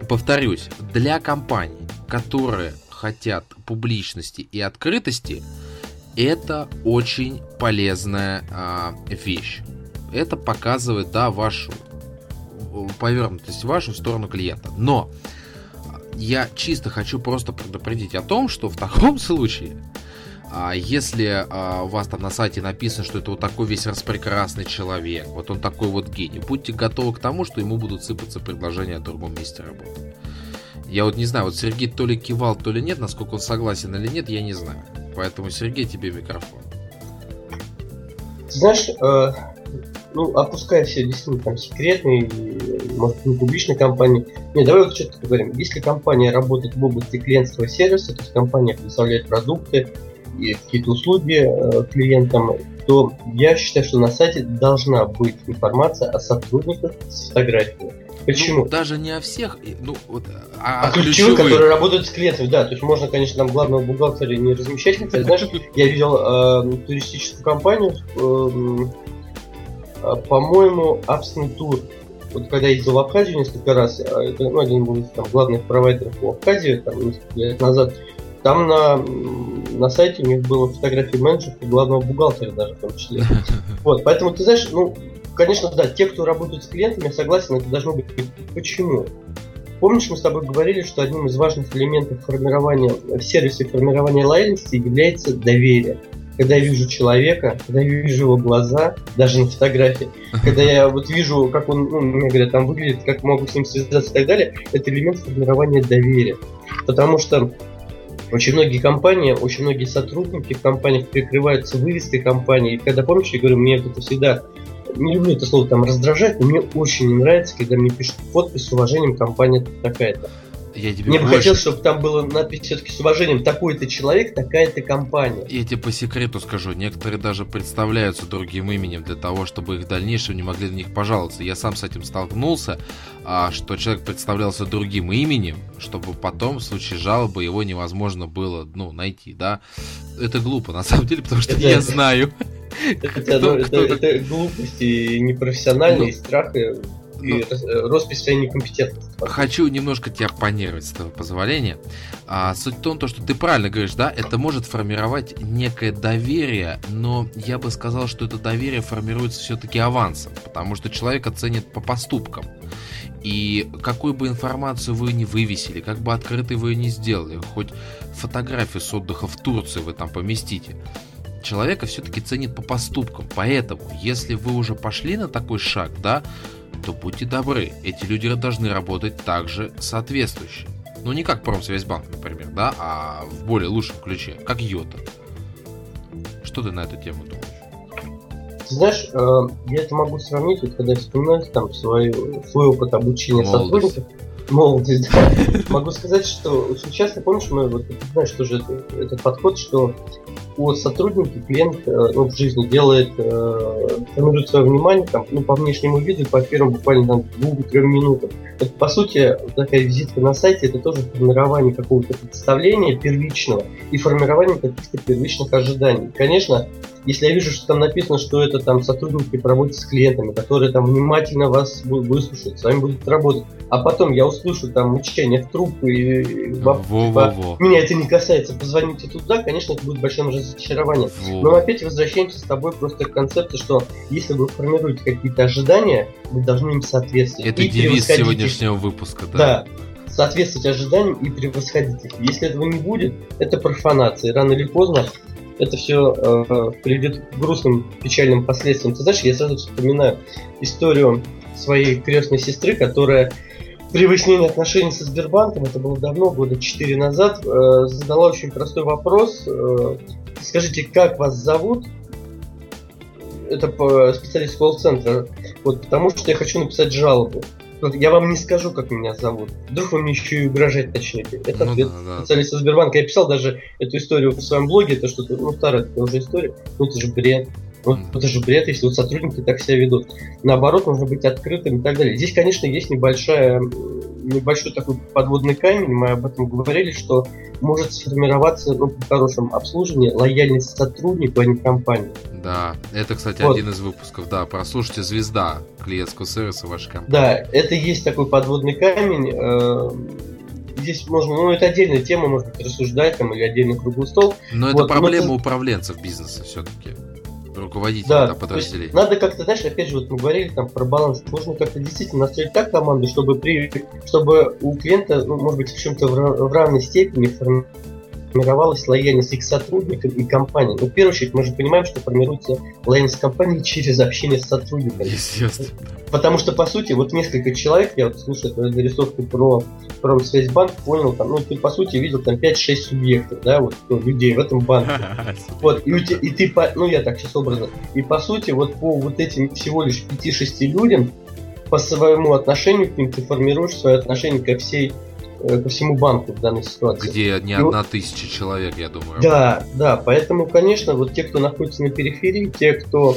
повторюсь, для компаний, которые хотят публичности и открытости, это очень полезная а, вещь. Это показывает, да, вашу повернутость вашу сторону клиента. Но я чисто хочу просто предупредить о том, что в таком случае, а, если а, у вас там на сайте написано, что это вот такой весь распрекрасный человек, вот он такой вот гений, будьте готовы к тому, что ему будут сыпаться предложения о другом месте работы. Я вот не знаю, вот Сергей то ли кивал, то ли нет, насколько он согласен или нет, я не знаю. Поэтому, Сергей, тебе микрофон. Знаешь, э, ну, опуская все действительно там секретные, может, не публичные компании. Не, давай вот что-то поговорим. Если компания работает в области клиентского сервиса, то есть компания предоставляет продукты и какие-то услуги э, клиентам, то я считаю, что на сайте должна быть информация о сотрудниках с фотографией. Почему? Ну, даже не о всех, ну вот, а, а ключевых, которые работают с клиентами, да, то есть можно, конечно, там главного бухгалтера не размещать, хотя, знаешь, я видел э, туристическую компанию, э, э, по-моему, Absent Tour, вот когда я ездил в Абхазию несколько раз, э, это ну, один был из там, главных провайдеров в Абхазии, там, несколько лет назад, там на, на сайте у них было фотографии менеджера и главного бухгалтера даже в том числе. Вот, поэтому ты знаешь, ну, конечно, да, те, кто работают с клиентами, я согласен, это должно быть. Почему? Помнишь, мы с тобой говорили, что одним из важных элементов формирования в сервисе формирования лояльности является доверие. Когда я вижу человека, когда я вижу его глаза, даже на фотографии, когда я вот вижу, как он, ну, мне говорят, там выглядит, как могу с ним связаться и так далее, это элемент формирования доверия. Потому что очень многие компании, очень многие сотрудники в компаниях прикрываются вывеской компании. И когда, помнишь, я говорю, мне это всегда не люблю это слово там раздражать, но мне очень не нравится, когда мне пишут подпись с уважением компания такая-то. Я тебе Мне бы хотелось, чтобы там было надпись все-таки с уважением такой-то человек, такая-то компания. Я тебе по секрету скажу, некоторые даже представляются другим именем для того, чтобы их в дальнейшем не могли на них пожаловаться. Я сам с этим столкнулся, а, что человек представлялся другим именем, чтобы потом в случае жалобы его невозможно было ну, найти, да. Это глупо, на самом деле, потому что это, я знаю. Это, ну, это, это глупость и непрофессиональный ну, страх и ну, роспись своей некомпетентности. Хочу немножко тебя оппонировать, с твоего позволения. А, суть в том, то, что ты правильно говоришь, да, это может формировать некое доверие, но я бы сказал, что это доверие формируется все-таки авансом, потому что человек оценит по поступкам. И какую бы информацию вы не вывесили, как бы открытой вы ее не сделали, хоть фотографию с отдыха в Турции вы там поместите, человека все-таки ценит по поступкам. Поэтому, если вы уже пошли на такой шаг, да, то будьте добры, эти люди должны работать также соответствующе. Ну не как Промсвязьбанк, например, да, а в более лучшем ключе, как Йота. Что ты на эту тему думаешь? Ты знаешь, э, я это могу сравнить, вот, когда я вспоминаю там свою, свой опыт обучения Молодость. сотрудников. Молодость, да. Могу сказать, что очень часто, помнишь, мы вот, знаешь, тоже это, этот подход, что у сотрудника клиент э, ну, в жизни делает, э, формирует свое внимание там, ну, по внешнему виду, по первым буквально там, двум-трем минутам. Это, по сути, такая визитка на сайте, это тоже формирование какого-то представления первичного и формирование каких-то первичных ожиданий. Конечно, если я вижу, что там написано, что это там сотрудники по работе с клиентами, которые там внимательно вас выслушают, с вами будут работать, а потом я услышу там мучение в трубку и, и во, во, типа, во, во. меня это не касается, позвоните туда, конечно, это будет большим разочарованием. Во. Но опять возвращаемся с тобой просто к концепции, что если вы формируете какие-то ожидания, вы должны им соответствовать. Это девиз сегодняшнего выпуска, да? Да соответствовать ожиданиям и превосходить их. Если этого не будет, это профанация. Рано или поздно это все э, приведет к грустным, печальным последствиям. Ты знаешь, я сразу вспоминаю историю своей крестной сестры, которая при выяснении отношений со Сбербанком, это было давно, года 4 назад, э, задала очень простой вопрос. Э, скажите, как вас зовут? Это специалист колл-центра. Вот, потому что я хочу написать жалобу. Я вам не скажу, как меня зовут. Вдруг вы мне еще и угрожать начнете. Это ну, ответ да, да. специалиста Сбербанка. Я писал даже эту историю в своем блоге, это что-то, ну, старая это уже история. Ну, это же бред. Ну, это же бред, если вот сотрудники так себя ведут. Наоборот, нужно быть открытым и так далее. Здесь, конечно, есть небольшая, небольшой такой подводный камень, мы об этом говорили, что может сформироваться, ну, при хорошем обслуживании, лояльность сотруднику, а не компании. Да, это, кстати, вот. один из выпусков, да, прослушайте «Звезда» клиентского сервиса вашей компании. Да, это есть такой подводный камень. Э, здесь можно, ну, это отдельная тема, может быть, рассуждать там или отдельный круглый стол. Но вот, это проблема но... управленцев бизнеса все-таки руководителя да, подразделения. Надо как-то, знаешь, опять же, вот мы говорили там про баланс, нужно как-то действительно настроить так команду, чтобы при, чтобы у клиента, ну, может быть, в чем-то в, в равной степени формировалась лояльность и к сотрудникам, и компании. Но в первую очередь мы же понимаем, что формируется лояльность компании через общение с сотрудниками. Естественно. Потому что, по сути, вот несколько человек, я вот слушаю эту зарисовку про Промсвязьбанк, понял, там, ну, ты, по сути, видел там 5-6 субъектов, да, вот, ну, людей в этом банке. Вот, и, и ты, ну, я так сейчас образно, и, по сути, вот по вот этим всего лишь 5-6 людям, по своему отношению к ним ты формируешь свое отношение ко всей по всему банку в данной ситуации. Где не одна тысяча человек, я думаю. Да, да, поэтому, конечно, вот те, кто находится на периферии, те, кто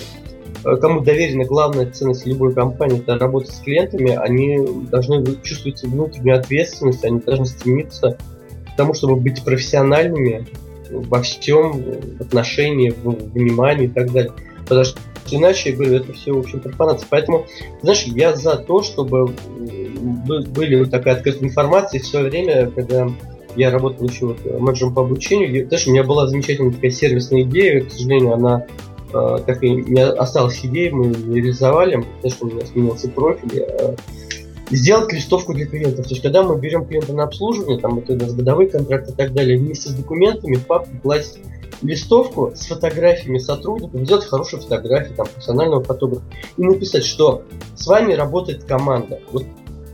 э, кому доверена главная ценность любой компании, это работа с клиентами, они должны чувствовать внутреннюю ответственность, они должны стремиться к тому, чтобы быть профессиональными во всем, в отношении, в внимании и так далее. Потому что иначе, я говорю, это все, в общем, профанация. Поэтому, знаешь, я за то, чтобы были вот такая открытая информация, и в свое время, когда я работал еще вот менеджером по обучению, знаешь, у меня была замечательная такая сервисная идея, к сожалению, она э, так и не осталась идеей, мы ее реализовали, потому что у меня сменился профиль, э, сделать листовку для клиентов. То есть, когда мы берем клиента на обслуживание, там это годовой контракт и так далее, вместе с документами в папку класть листовку с фотографиями сотрудников, сделать хорошие фотографии, там, профессионального фотографа, и написать, что с вами работает команда. Вот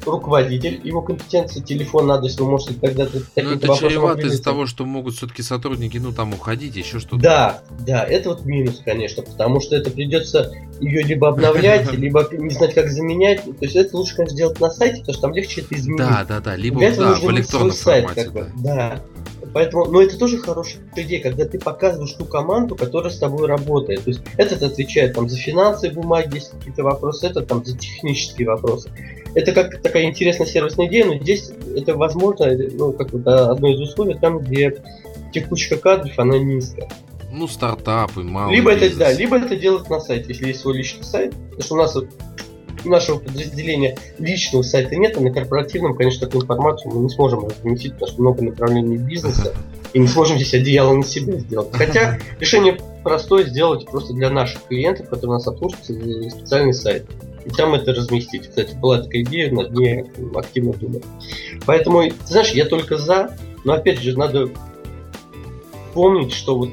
руководитель, его компетенции, телефон, адрес, вы можете тогда Ну, это чревато из-за того, что могут все-таки сотрудники, ну, там, уходить, еще что-то. Да, да, это вот минус, конечно, потому что это придется ее либо обновлять, либо не знать, как заменять. То есть это лучше, конечно, сделать на сайте, потому что там легче это изменить. Да, да, да, либо да, в электронном формате. Сайт, как бы. Да. Поэтому, но это тоже хорошая идея, когда ты показываешь ту команду, которая с тобой работает. То есть этот отвечает там за финансы, бумаги, есть какие-то вопросы, этот там за технические вопросы. Это как такая интересная сервисная идея, но здесь это возможно, ну, как вот одно из условий, там, где текучка кадров, она низкая. Ну, стартапы, мало. Либо это, да, либо это делать на сайте, если есть свой личный сайт. Потому что у нас у нашего подразделения личного сайта нет, а на корпоративном, конечно, такую информацию мы не сможем разместить, потому что много направлений бизнеса, и не сможем здесь одеяло на себя сделать. Хотя решение простое сделать просто для наших клиентов, которые нас обслуживают, специальный сайт. И там это разместить. Кстати, была такая идея, над ней активно думаю. Поэтому, ты знаешь, я только за, но опять же, надо помнить, что вот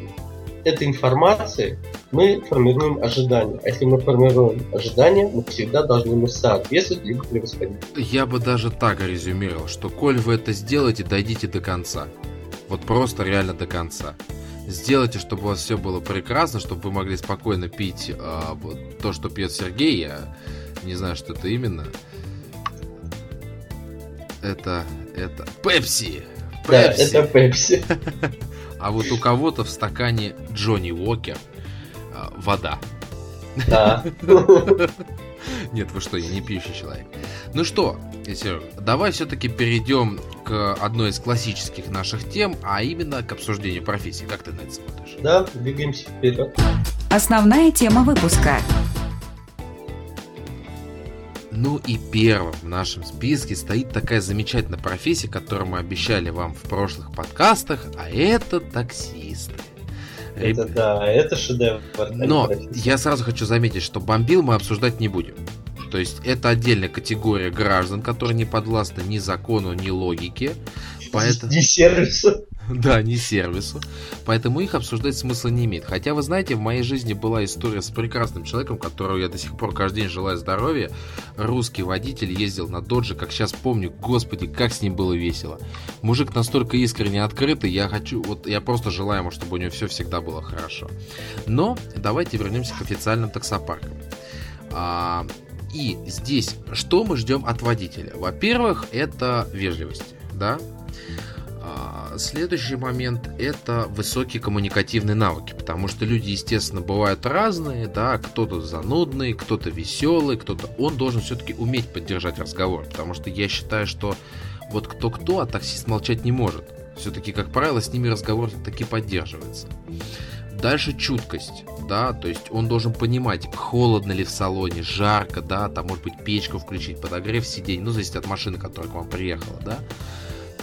эта информация мы формируем ожидания. А если мы формируем ожидания, мы всегда должны ему соответствовать либо превосходить. Я бы даже так резюмировал, что коль вы это сделаете, дойдите до конца. Вот просто реально до конца. Сделайте, чтобы у вас все было прекрасно, чтобы вы могли спокойно пить э, то, что пьет Сергей. Не знаю, что это именно. Это, это Пепси. Да, это Пепси. А вот у кого-то в стакане Джонни Уокер а, вода. Да. Нет, вы что, я не пьющий человек. Ну что, Серег, давай все-таки перейдем к одной из классических наших тем, а именно к обсуждению профессии. Как ты на это смотришь? Да, двигаемся вперед. Основная тема выпуска. Ну и первым в нашем списке стоит такая замечательная профессия, которую мы обещали вам в прошлых подкастах, а это таксисты. Это да, это шедевр. Но я сразу хочу заметить, что бомбил мы обсуждать не будем. То есть это отдельная категория граждан, которые не подвластны ни закону, ни логике. Поэтому... Ни сервису. Да, не сервису. Поэтому их обсуждать смысла не имеет. Хотя, вы знаете, в моей жизни была история с прекрасным человеком, которого я до сих пор каждый день желаю здоровья. Русский водитель ездил на Додже, как сейчас помню, господи, как с ним было весело. Мужик настолько искренне открытый, я хочу, вот я просто желаю ему, чтобы у него все всегда было хорошо. Но давайте вернемся к официальным таксопаркам. А, и здесь что мы ждем от водителя? Во-первых, это вежливость, да, Следующий момент – это высокие коммуникативные навыки, потому что люди, естественно, бывают разные, да, кто-то занудный, кто-то веселый, кто-то… Он должен все-таки уметь поддержать разговор, потому что я считаю, что вот кто-кто, а таксист молчать не может. Все-таки, как правило, с ними разговор таки поддерживается. Дальше чуткость, да, то есть он должен понимать, холодно ли в салоне, жарко, да, там может быть печку включить, подогрев сидений, ну, зависит от машины, которая к вам приехала, да.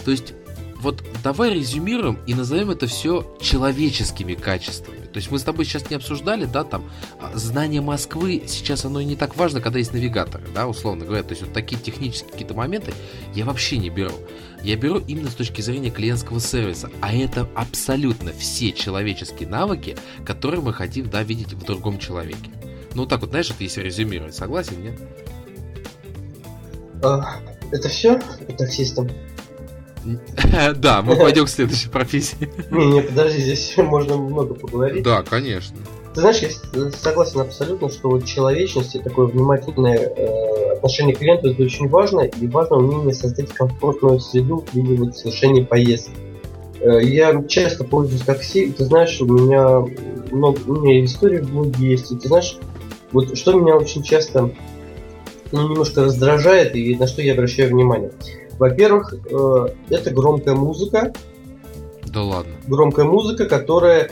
То есть вот давай резюмируем и назовем это все человеческими качествами. То есть мы с тобой сейчас не обсуждали, да, там, а, знание Москвы, сейчас оно не так важно, когда есть навигаторы, да, условно говоря. То есть вот такие технические какие-то моменты я вообще не беру. Я беру именно с точки зрения клиентского сервиса. А это абсолютно все человеческие навыки, которые мы хотим, да, видеть в другом человеке. Ну, так вот, знаешь, это если резюмировать. Согласен, нет? А, это все? Таксистом? Да, мы пойдем к следующей профессии. Не, не, подожди, здесь можно много поговорить. Да, конечно. Ты знаешь, я согласен абсолютно, что вот человечность и такое внимательное э, отношение к клиенту это очень важно, и важно умение создать комфортную среду в виде вот совершения поездки. Э, я часто пользуюсь такси, и ты знаешь, у меня много, у меня истории в блоге есть, и ты знаешь, вот что меня очень часто ну, немножко раздражает и на что я обращаю внимание. Во-первых, э, это громкая музыка. Да ладно. Громкая музыка, которая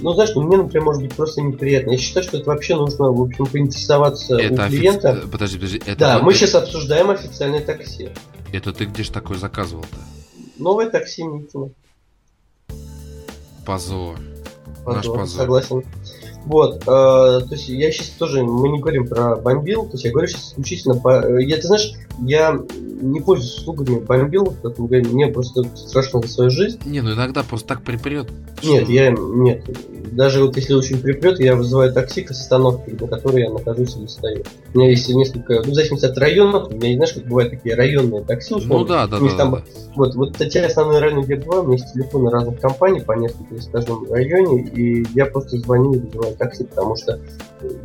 ну, знаешь, ну, мне, например, может быть просто неприятно. Я считаю, что это вообще нужно, в общем, поинтересоваться это у клиента. Офици... Подожди, подожди. Это да, мы это... сейчас обсуждаем официальное такси. Это ты где же такое заказывал-то? Новое такси Митина. Позор. позор. Наш позор. Согласен. Вот, э, то есть я сейчас тоже, мы не говорим про бомбил, то есть я говорю сейчас исключительно по... Я, ты знаешь, я не пользуюсь услугами бомбил, поэтому мне просто страшно за свою жизнь. Не, ну иногда просто так припрет. Нет, я, нет, даже вот если очень припрет, я вызываю такси к остановке, на которой я нахожусь или стою. У меня есть несколько, ну, в зависимости от районов, у меня, знаешь, как бывают такие районные такси, условно. Ну да, да, да, там, да. Вот, вот те основные районы, где бываю, у меня есть телефоны разных компаний по несколько, в каждом районе, и я просто звоню и вызываю такси, потому что,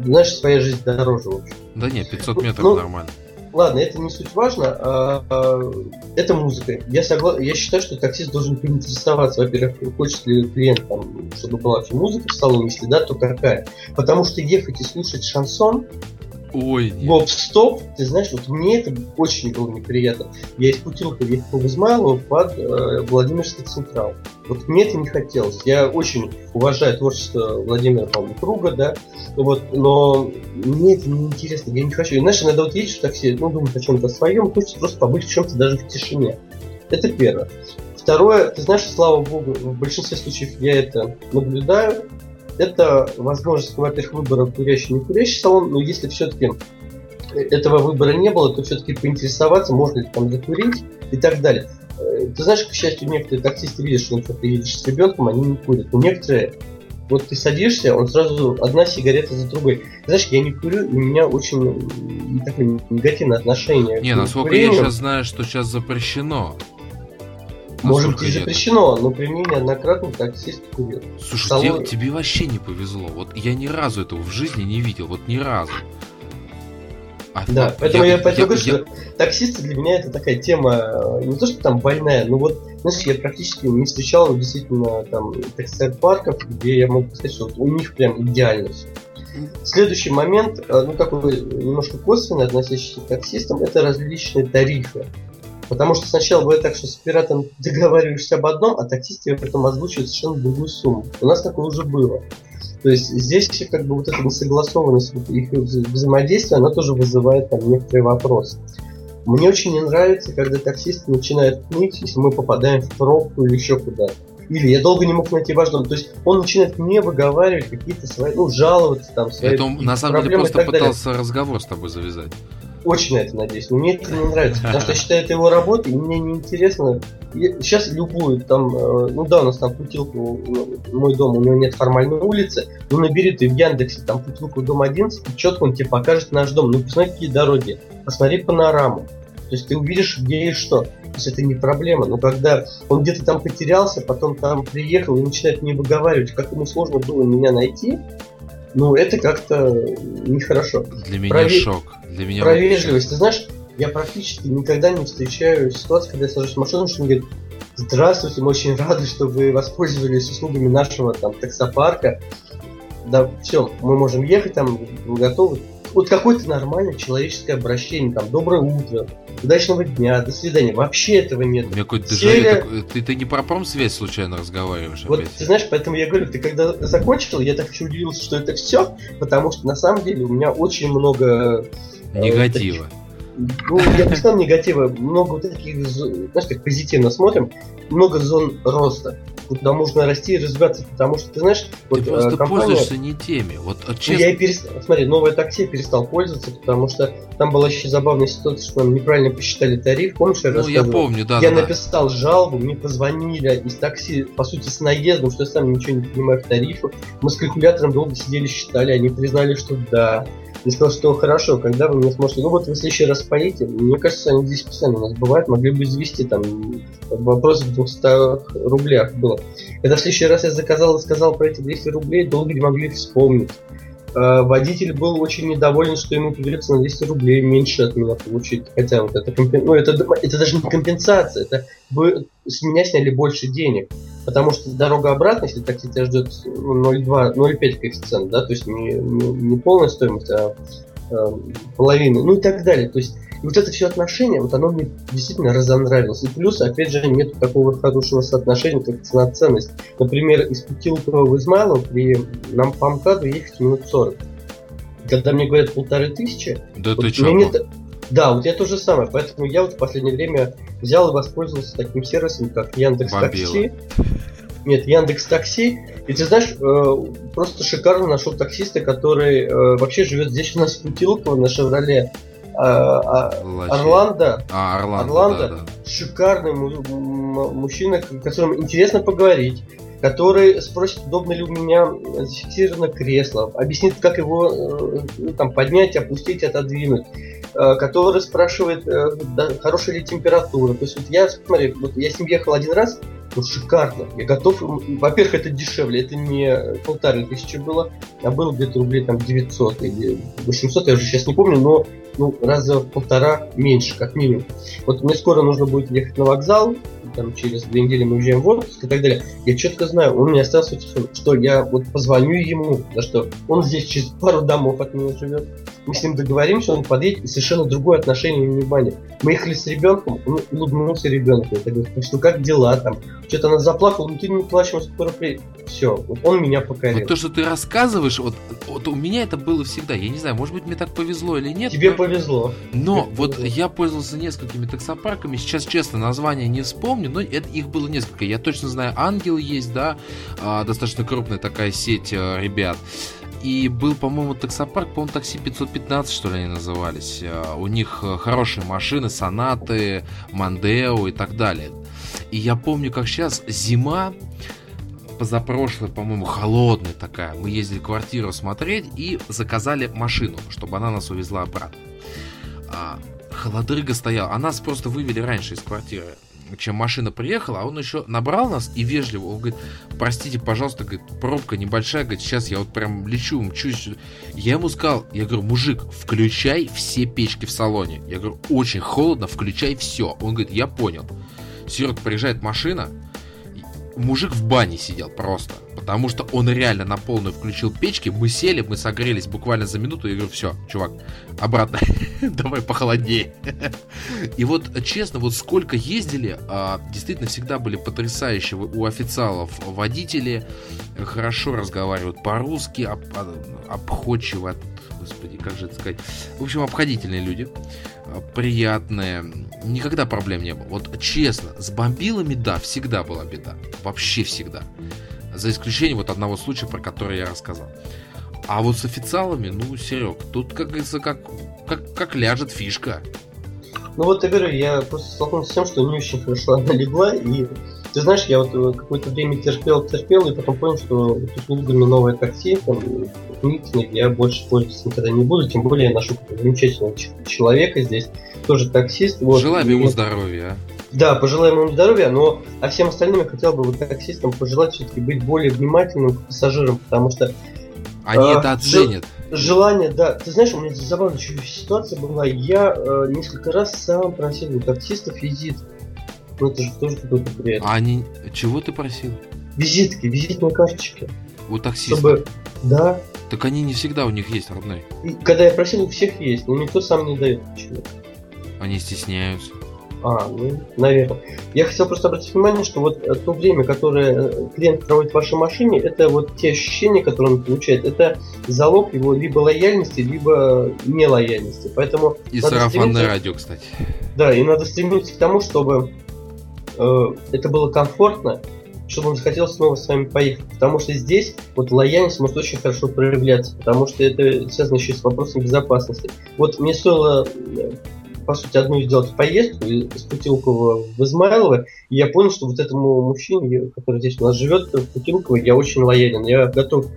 знаешь, своя жизнь дороже, в общем. Да нет, 500 метров ну, нормально. Ладно, это не суть важно. А, а, это музыка. Я, согла... я считаю, что таксист должен поинтересоваться, во-первых, хочет ли клиент, там, чтобы была вообще музыка в салоне, если да, то какая. Потому что ехать и слушать шансон, Ой, Гоп-стоп, ты знаешь, вот мне это очень было неприятно. Я из Путилка ехал в Измайлово под э, Владимирский Централ. Вот мне это не хотелось. Я очень уважаю творчество Владимира, по Круга, да, вот, но мне это не интересно, я не хочу. И знаешь, иногда вот едешь в такси, ну, думаешь о чем-то своем, хочется просто побыть в чем-то даже в тишине. Это первое. Второе, ты знаешь, слава богу, в большинстве случаев я это наблюдаю, это возможность, во-первых, выбора курящий не курящий салон, но если все-таки этого выбора не было, то все-таки поинтересоваться, можно ли там закурить и так далее. Э, ты знаешь, к счастью, некоторые таксисты видят, что например, ты едешь с ребенком, они не курят. Но некоторые, вот ты садишься, он сразу одна сигарета за другой. Знаешь, я не курю, и у меня очень такое негативное отношение. Не, насколько курению. я сейчас знаю, что сейчас запрещено. Может быть и запрещено, но при мне неоднократно таксист курил. Слушай, Салон... тебе, тебе вообще не повезло. Вот я ни разу этого в жизни не видел, вот ни разу. А да, поэтому я, я поэтому говорю, я... что таксисты для меня это такая тема, э, не то что там больная, но вот, знаешь, я практически не встречал действительно там такси-парков, где я могу сказать, что вот у них прям идеально все. Следующий момент, э, ну такой немножко косвенный, относящийся к таксистам, это различные тарифы. Потому что сначала бывает так, что с пиратом договариваешься об одном, а таксист тебе потом озвучивает совершенно другую сумму. У нас такое уже было. То есть здесь как бы вот эта несогласованность их взаимодействия, она тоже вызывает там некоторые вопросы. Мне очень не нравится, когда таксисты начинают ныть, если мы попадаем в пробку или еще куда-то. Или я долго не мог найти важного. То есть он начинает мне выговаривать какие-то свои, ну, жаловаться там, свои Это он на самом деле просто пытался далее. разговор с тобой завязать очень на это надеюсь. Мне это не нравится, потому что я считаю это его работой, и мне неинтересно. Сейчас любую, там, э, ну да, у нас там путилку, ну, мой дом, у него нет формальной улицы, ну набери ты в Яндексе там путилку дом 11, и четко он тебе покажет наш дом. Ну посмотри, какие дороги, посмотри панораму. То есть ты увидишь, где и что. То есть это не проблема. Но когда он где-то там потерялся, потом там приехал и начинает мне выговаривать, как ему сложно было меня найти, ну, это как-то нехорошо. Для меня Про... шок. Для меня Про вежливость. Ты знаешь, я практически никогда не встречаю ситуацию, когда я сажусь в машину, что он говорит, здравствуйте, мы очень рады, что вы воспользовались услугами нашего там таксопарка. Да, все, мы можем ехать там, вы готовы вот какое-то нормальное человеческое обращение, там, доброе утро, удачного дня, до свидания. Вообще этого нет. У меня какой-то Серия... такой, ты, ты не про промсвязь случайно разговариваешь? Вот, опять? ты знаешь, поэтому я говорю, ты когда закончил, я так удивился, что это все, потому что на самом деле у меня очень много... Негатива. Э, ну, я бы сказал негатива, много таких, знаешь, как позитивно смотрим, много зон роста куда можно расти и развиваться, потому что ты знаешь, ты вот просто э, компания... пользуешься не теми. Вот честно... ну, я и перестал, смотри, новое такси я перестал пользоваться, потому что там была еще забавная ситуация, что нам неправильно посчитали тариф, помнишь, я Ну, я помню, да. Я да, написал да. жалобу, мне позвонили из такси, по сути, с наездом, что я сам ничего не понимаю в тарифах. Мы с калькулятором долго сидели, считали, они признали, что да. И сказал, что хорошо, когда вы мне сможете... Ну вот вы в следующий раз поедете, мне кажется, они здесь постоянно у нас бывают, могли бы извести там вопрос в 200 рублях было. Когда в следующий раз я заказал и сказал про эти 200 рублей, долго не могли вспомнить. А, водитель был очень недоволен, что ему придется на 200 рублей меньше от меня получить. Хотя вот это, компен... ну, это, это даже не компенсация, это вы с меня сняли больше денег. Потому что дорога обратно, если такси тебя ждет 0,2, ну, 0,5 коэффициент, да, то есть не, не, не полная стоимость, а э, половина, ну и так далее. То есть и вот это все отношение, вот оно мне действительно разонравилось. И плюс, опять же, нет такого хорошего соотношения, как цена-ценность. Например, из Путилкова в Измайлово при нам по МКАДу ехать минут 40. Когда мне говорят полторы тысячи, да вот ты чё? Нет... Да, вот я то же самое. Поэтому я вот в последнее время взял и воспользовался таким сервисом, как Яндекс Такси. Нет, Яндекс Такси. И ты знаешь, э, просто шикарно нашел таксиста, который э, вообще живет здесь у нас в Путилково на Шевроле. А, а, Орландо, а, Орландо, Орландо да, да. шикарный мужчина, с которым интересно поговорить, который спросит, удобно ли у меня зафиксировано кресло, объяснит, как его э, ну, там, поднять, опустить, отодвинуть, э, который спрашивает, э, да, хорошая ли температура. То есть вот я, смотри, вот я с ним ехал один раз, ну, шикарно. Я готов... Во-первых, это дешевле. Это не полторы тысячи было, а было где-то рублей там 900 или 800, я уже сейчас не помню, но ну, раза в полтора меньше, как минимум. Вот мне скоро нужно будет ехать на вокзал, там через две недели мы уезжаем в отпуск и так далее. Я четко знаю, он мне остался телефон, что я вот позвоню ему, за что он здесь через пару домов от меня живет. Мы с ним договоримся, он подъедет, и совершенно другое отношение и внимание. Мы ехали с ребенком, он улыбнулся ребенку. Я говорю, что как дела там? Что-то она заплакала, ну ты не плачь, он скоро приедет. Все, вот он меня покорил. Вот то, что ты рассказываешь, вот, вот у меня это было всегда. Я не знаю, может быть, мне так повезло или нет. Тебе но... повезло. Но Тебе вот повезло. я пользовался несколькими таксопарками. Сейчас, честно, название не вспомню, но это, их было несколько. Я точно знаю, Ангел есть, да, а, достаточно крупная такая сеть а, ребят. И был, по-моему, таксопарк, по-моему, такси 515, что ли, они назывались. А, у них э, хорошие машины, сонаты, Мандео и так далее. И я помню, как сейчас зима, позапрошлой, по-моему, холодная такая. Мы ездили квартиру смотреть и заказали машину, чтобы она нас увезла обратно. А, холодрыга стояла. А нас просто вывели раньше из квартиры чем машина приехала, а он еще набрал нас и вежливо, он говорит, простите, пожалуйста, говорит, пробка небольшая, говорит, сейчас я вот прям лечу, мчусь. Я ему сказал, я говорю, мужик, включай все печки в салоне. Я говорю, очень холодно, включай все. Он говорит, я понял. Серега, приезжает машина, мужик в бане сидел просто. Потому что он реально на полную включил печки. Мы сели, мы согрелись буквально за минуту. Я говорю, все, чувак, обратно. Давай похолоднее. И вот, честно, вот сколько ездили, а, действительно всегда были потрясающие у официалов водители. Хорошо разговаривают по-русски, об, обходчиво, господи, как же это сказать. В общем, обходительные люди приятные. Никогда проблем не было. Вот честно, с бомбилами, да, всегда была беда. Вообще всегда. За исключением вот одного случая, про который я рассказал. А вот с официалами, ну, Серег, тут, как говорится, как, как, как ляжет фишка. Ну вот, я говорю, я просто столкнулся с тем, что не очень хорошо она легла, и ты знаешь, я вот э, какое-то время терпел, терпел, и потом понял, что услугами новое такси, там, длительных я больше пользоваться никогда не буду, тем более я ношу замечательного человека здесь, тоже таксист. Вот, Желаем ему здоровья. А. Да, пожелаем ему здоровья, но а всем остальным я хотел бы вот таксистам пожелать все-таки быть более внимательным к пассажирам, потому что они э, это оценят. Желание, да. Ты знаешь, у меня забавная ситуация была. Я э, несколько раз сам просил у таксистов визит. Ну это же тоже какой-то бред. А они... Чего ты просил? Визитки, визитные карточки. У таксистов? Чтобы... Да. Так они не всегда у них есть, родной. И, когда я просил, у всех есть, но никто сам не дает почему. Они стесняются. А, ну, наверное. Я хотел просто обратить внимание, что вот то время, которое клиент проводит в вашей машине, это вот те ощущения, которые он получает, это залог его либо лояльности, либо нелояльности. Поэтому и сарафанное радио, кстати. Да, и надо стремиться к тому, чтобы э, это было комфортно, чтобы он захотел снова с вами поехать. Потому что здесь вот лояльность может очень хорошо проявляться, потому что это связано еще с вопросом безопасности. Вот мне стоило э, по сути, одну сделать поездку из Путилкова в Измайлово, и я понял, что вот этому мужчине, который здесь у нас живет, в Путилково, я очень лоялен. Я готов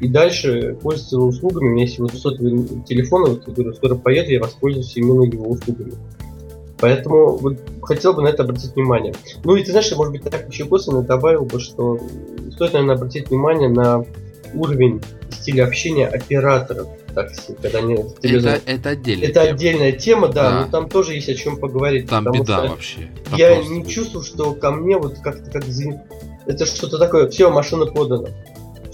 и дальше пользоваться его услугами. У меня есть его сотовый телефон, вот я говорю, скоро поеду, я воспользуюсь именно его услугами. Поэтому вот, хотел бы на это обратить внимание. Ну и ты знаешь, может быть, так еще косвенно добавил бы, что стоит, наверное, обратить внимание на уровень стиля общения операторов такси, когда они это, это отдельная Это тема. отдельная тема, да, да, но там тоже есть о чем поговорить. Там беда вообще. Там я не чувствую, что ко мне вот как-то как это что-то такое, все, машина подана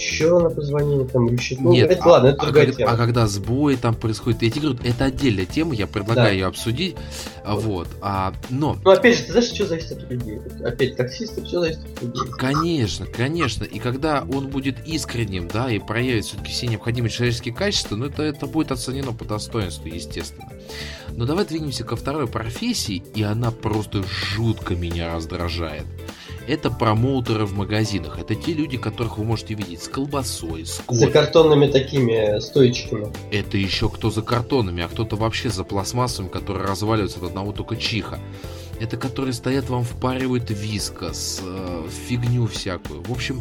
еще она позвонила там или еще. Ну, Нет, это, а, ладно, это а, другая а, тема. А когда сбой там происходит, я тебе говорю, это отдельная тема, я предлагаю да. ее обсудить. Вот. А, но. Ну, опять же, ты знаешь, что зависит от людей. Опять таксисты, все зависит от людей. Конечно, конечно. И когда он будет искренним, да, и проявит все-таки все необходимые человеческие качества, ну, это, это будет оценено по достоинству, естественно. Но давай двинемся ко второй профессии, и она просто жутко меня раздражает это промоутеры в магазинах. Это те люди, которых вы можете видеть с колбасой, с кофе. За картонными такими стоечками. Это еще кто за картонами, а кто-то вообще за пластмассами, которые разваливаются от одного только чиха. Это которые стоят вам впаривают вискос, э, фигню всякую. В общем,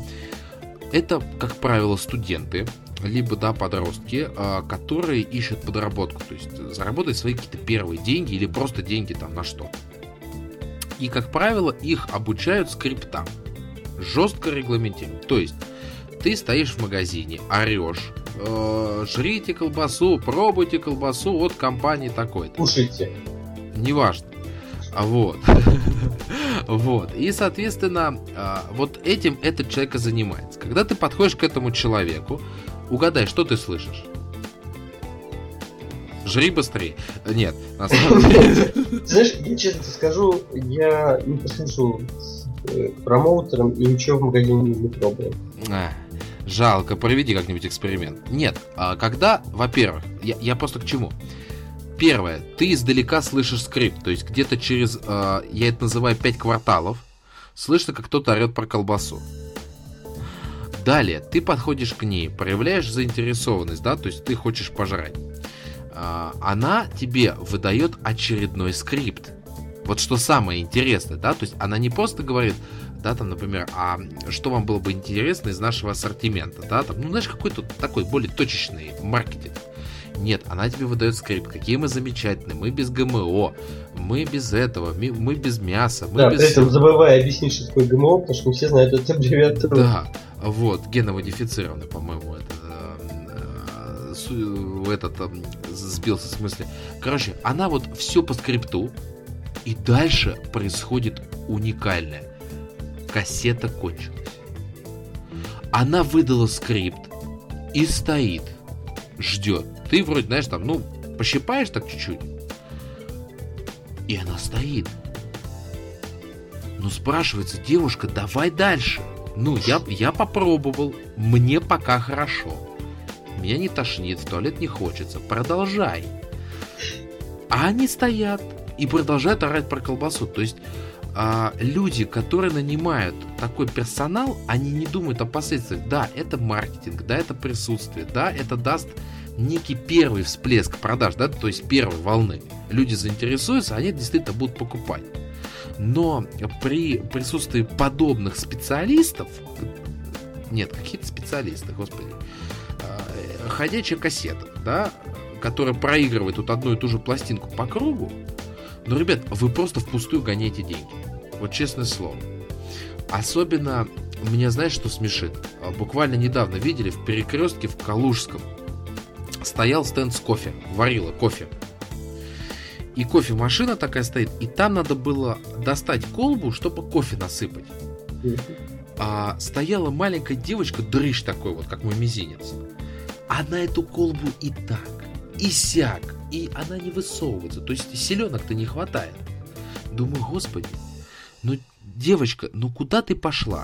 это, как правило, студенты, либо да, подростки, э, которые ищут подработку, то есть заработать свои какие-то первые деньги или просто деньги там на что-то и, как правило, их обучают скриптам. Жестко регламентируют. То есть, ты стоишь в магазине, орешь, э, жрите колбасу, пробуйте колбасу от компании такой-то. Кушайте. Неважно. А вот. вот. И, соответственно, э, вот этим этот человек и занимается. Когда ты подходишь к этому человеку, угадай, что ты слышишь? Жри быстрее. Нет, на самом деле. Знаешь, я честно скажу, я не послушал э, промоутером и ничего в магазине не пробовал. Жалко, проведи как-нибудь эксперимент. Нет, а когда, во-первых, я, я просто к чему? Первое, ты издалека слышишь скрипт, то есть где-то через, э, я это называю 5 кварталов, слышно, как кто-то орет про колбасу. Далее, ты подходишь к ней, проявляешь заинтересованность, да, то есть ты хочешь пожрать. А, она тебе выдает очередной скрипт. Вот что самое интересное, да, то есть она не просто говорит, да, там, например, а что вам было бы интересно из нашего ассортимента, да, там, ну, знаешь, какой-то такой более точечный маркетинг. Нет, она тебе выдает скрипт, какие мы замечательные, мы без ГМО, мы без этого, мы, без мяса. Мы да, без... при этом забывая объяснить, что такое ГМО, потому что все знают эту аббревиатуру. Да, вот, геномодифицированный, по-моему, это этот сбился в смысле. Короче, она вот все по скрипту, и дальше происходит уникальное. Кассета кончилась. Она выдала скрипт и стоит, ждет. Ты вроде, знаешь, там, ну, пощипаешь так чуть-чуть. И она стоит. Ну, спрашивается, девушка, давай дальше. Ну, я, я попробовал, мне пока хорошо меня не тошнит, в туалет не хочется, продолжай. А они стоят и продолжают орать про колбасу. То есть а, люди, которые нанимают такой персонал, они не думают о последствиях. Да, это маркетинг, да, это присутствие, да, это даст некий первый всплеск продаж, да, то есть первой волны. Люди заинтересуются, они действительно будут покупать. Но при присутствии подобных специалистов, нет, какие-то специалисты, господи, ходячая кассета, да, которая проигрывает тут одну и ту же пластинку по кругу, но, ребят, вы просто впустую гоняете деньги. Вот честное слово. Особенно меня, знаешь, что смешит? А, буквально недавно видели в перекрестке в Калужском стоял стенд с кофе, варила кофе. И кофемашина такая стоит, и там надо было достать колбу, чтобы кофе насыпать. А стояла маленькая девочка, дрыщ такой вот, как мой мизинец. А на эту колбу и так, и сяк, и она не высовывается. То есть селенок-то не хватает. думаю, господи, ну, девочка, ну куда ты пошла?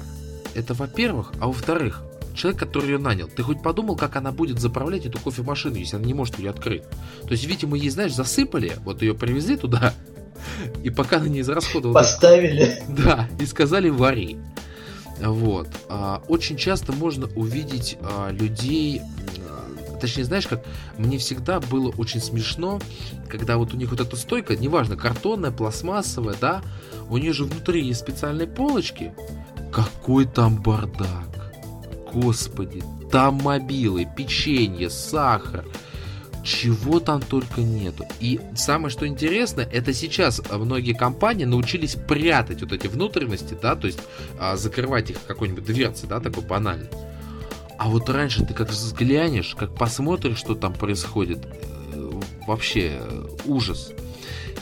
Это во-первых, а во-вторых, человек, который ее нанял, ты хоть подумал, как она будет заправлять эту кофемашину, если она не может ее открыть? То есть, видимо, ей, знаешь, засыпали, вот ее привезли туда, и пока она не израсходовала... Поставили. Да, и сказали вари. Вот. А, очень часто можно увидеть а, людей, точнее, знаешь, как мне всегда было очень смешно, когда вот у них вот эта стойка, неважно, картонная, пластмассовая, да, у нее же внутри есть специальные полочки. Какой там бардак. Господи, там мобилы, печенье, сахар, чего там только нету. И самое что интересно, это сейчас многие компании научились прятать вот эти внутренности, да, то есть а, закрывать их какой-нибудь дверцей, да, такой банальный. А вот раньше ты как взглянешь, как посмотришь, что там происходит, э, вообще э, ужас.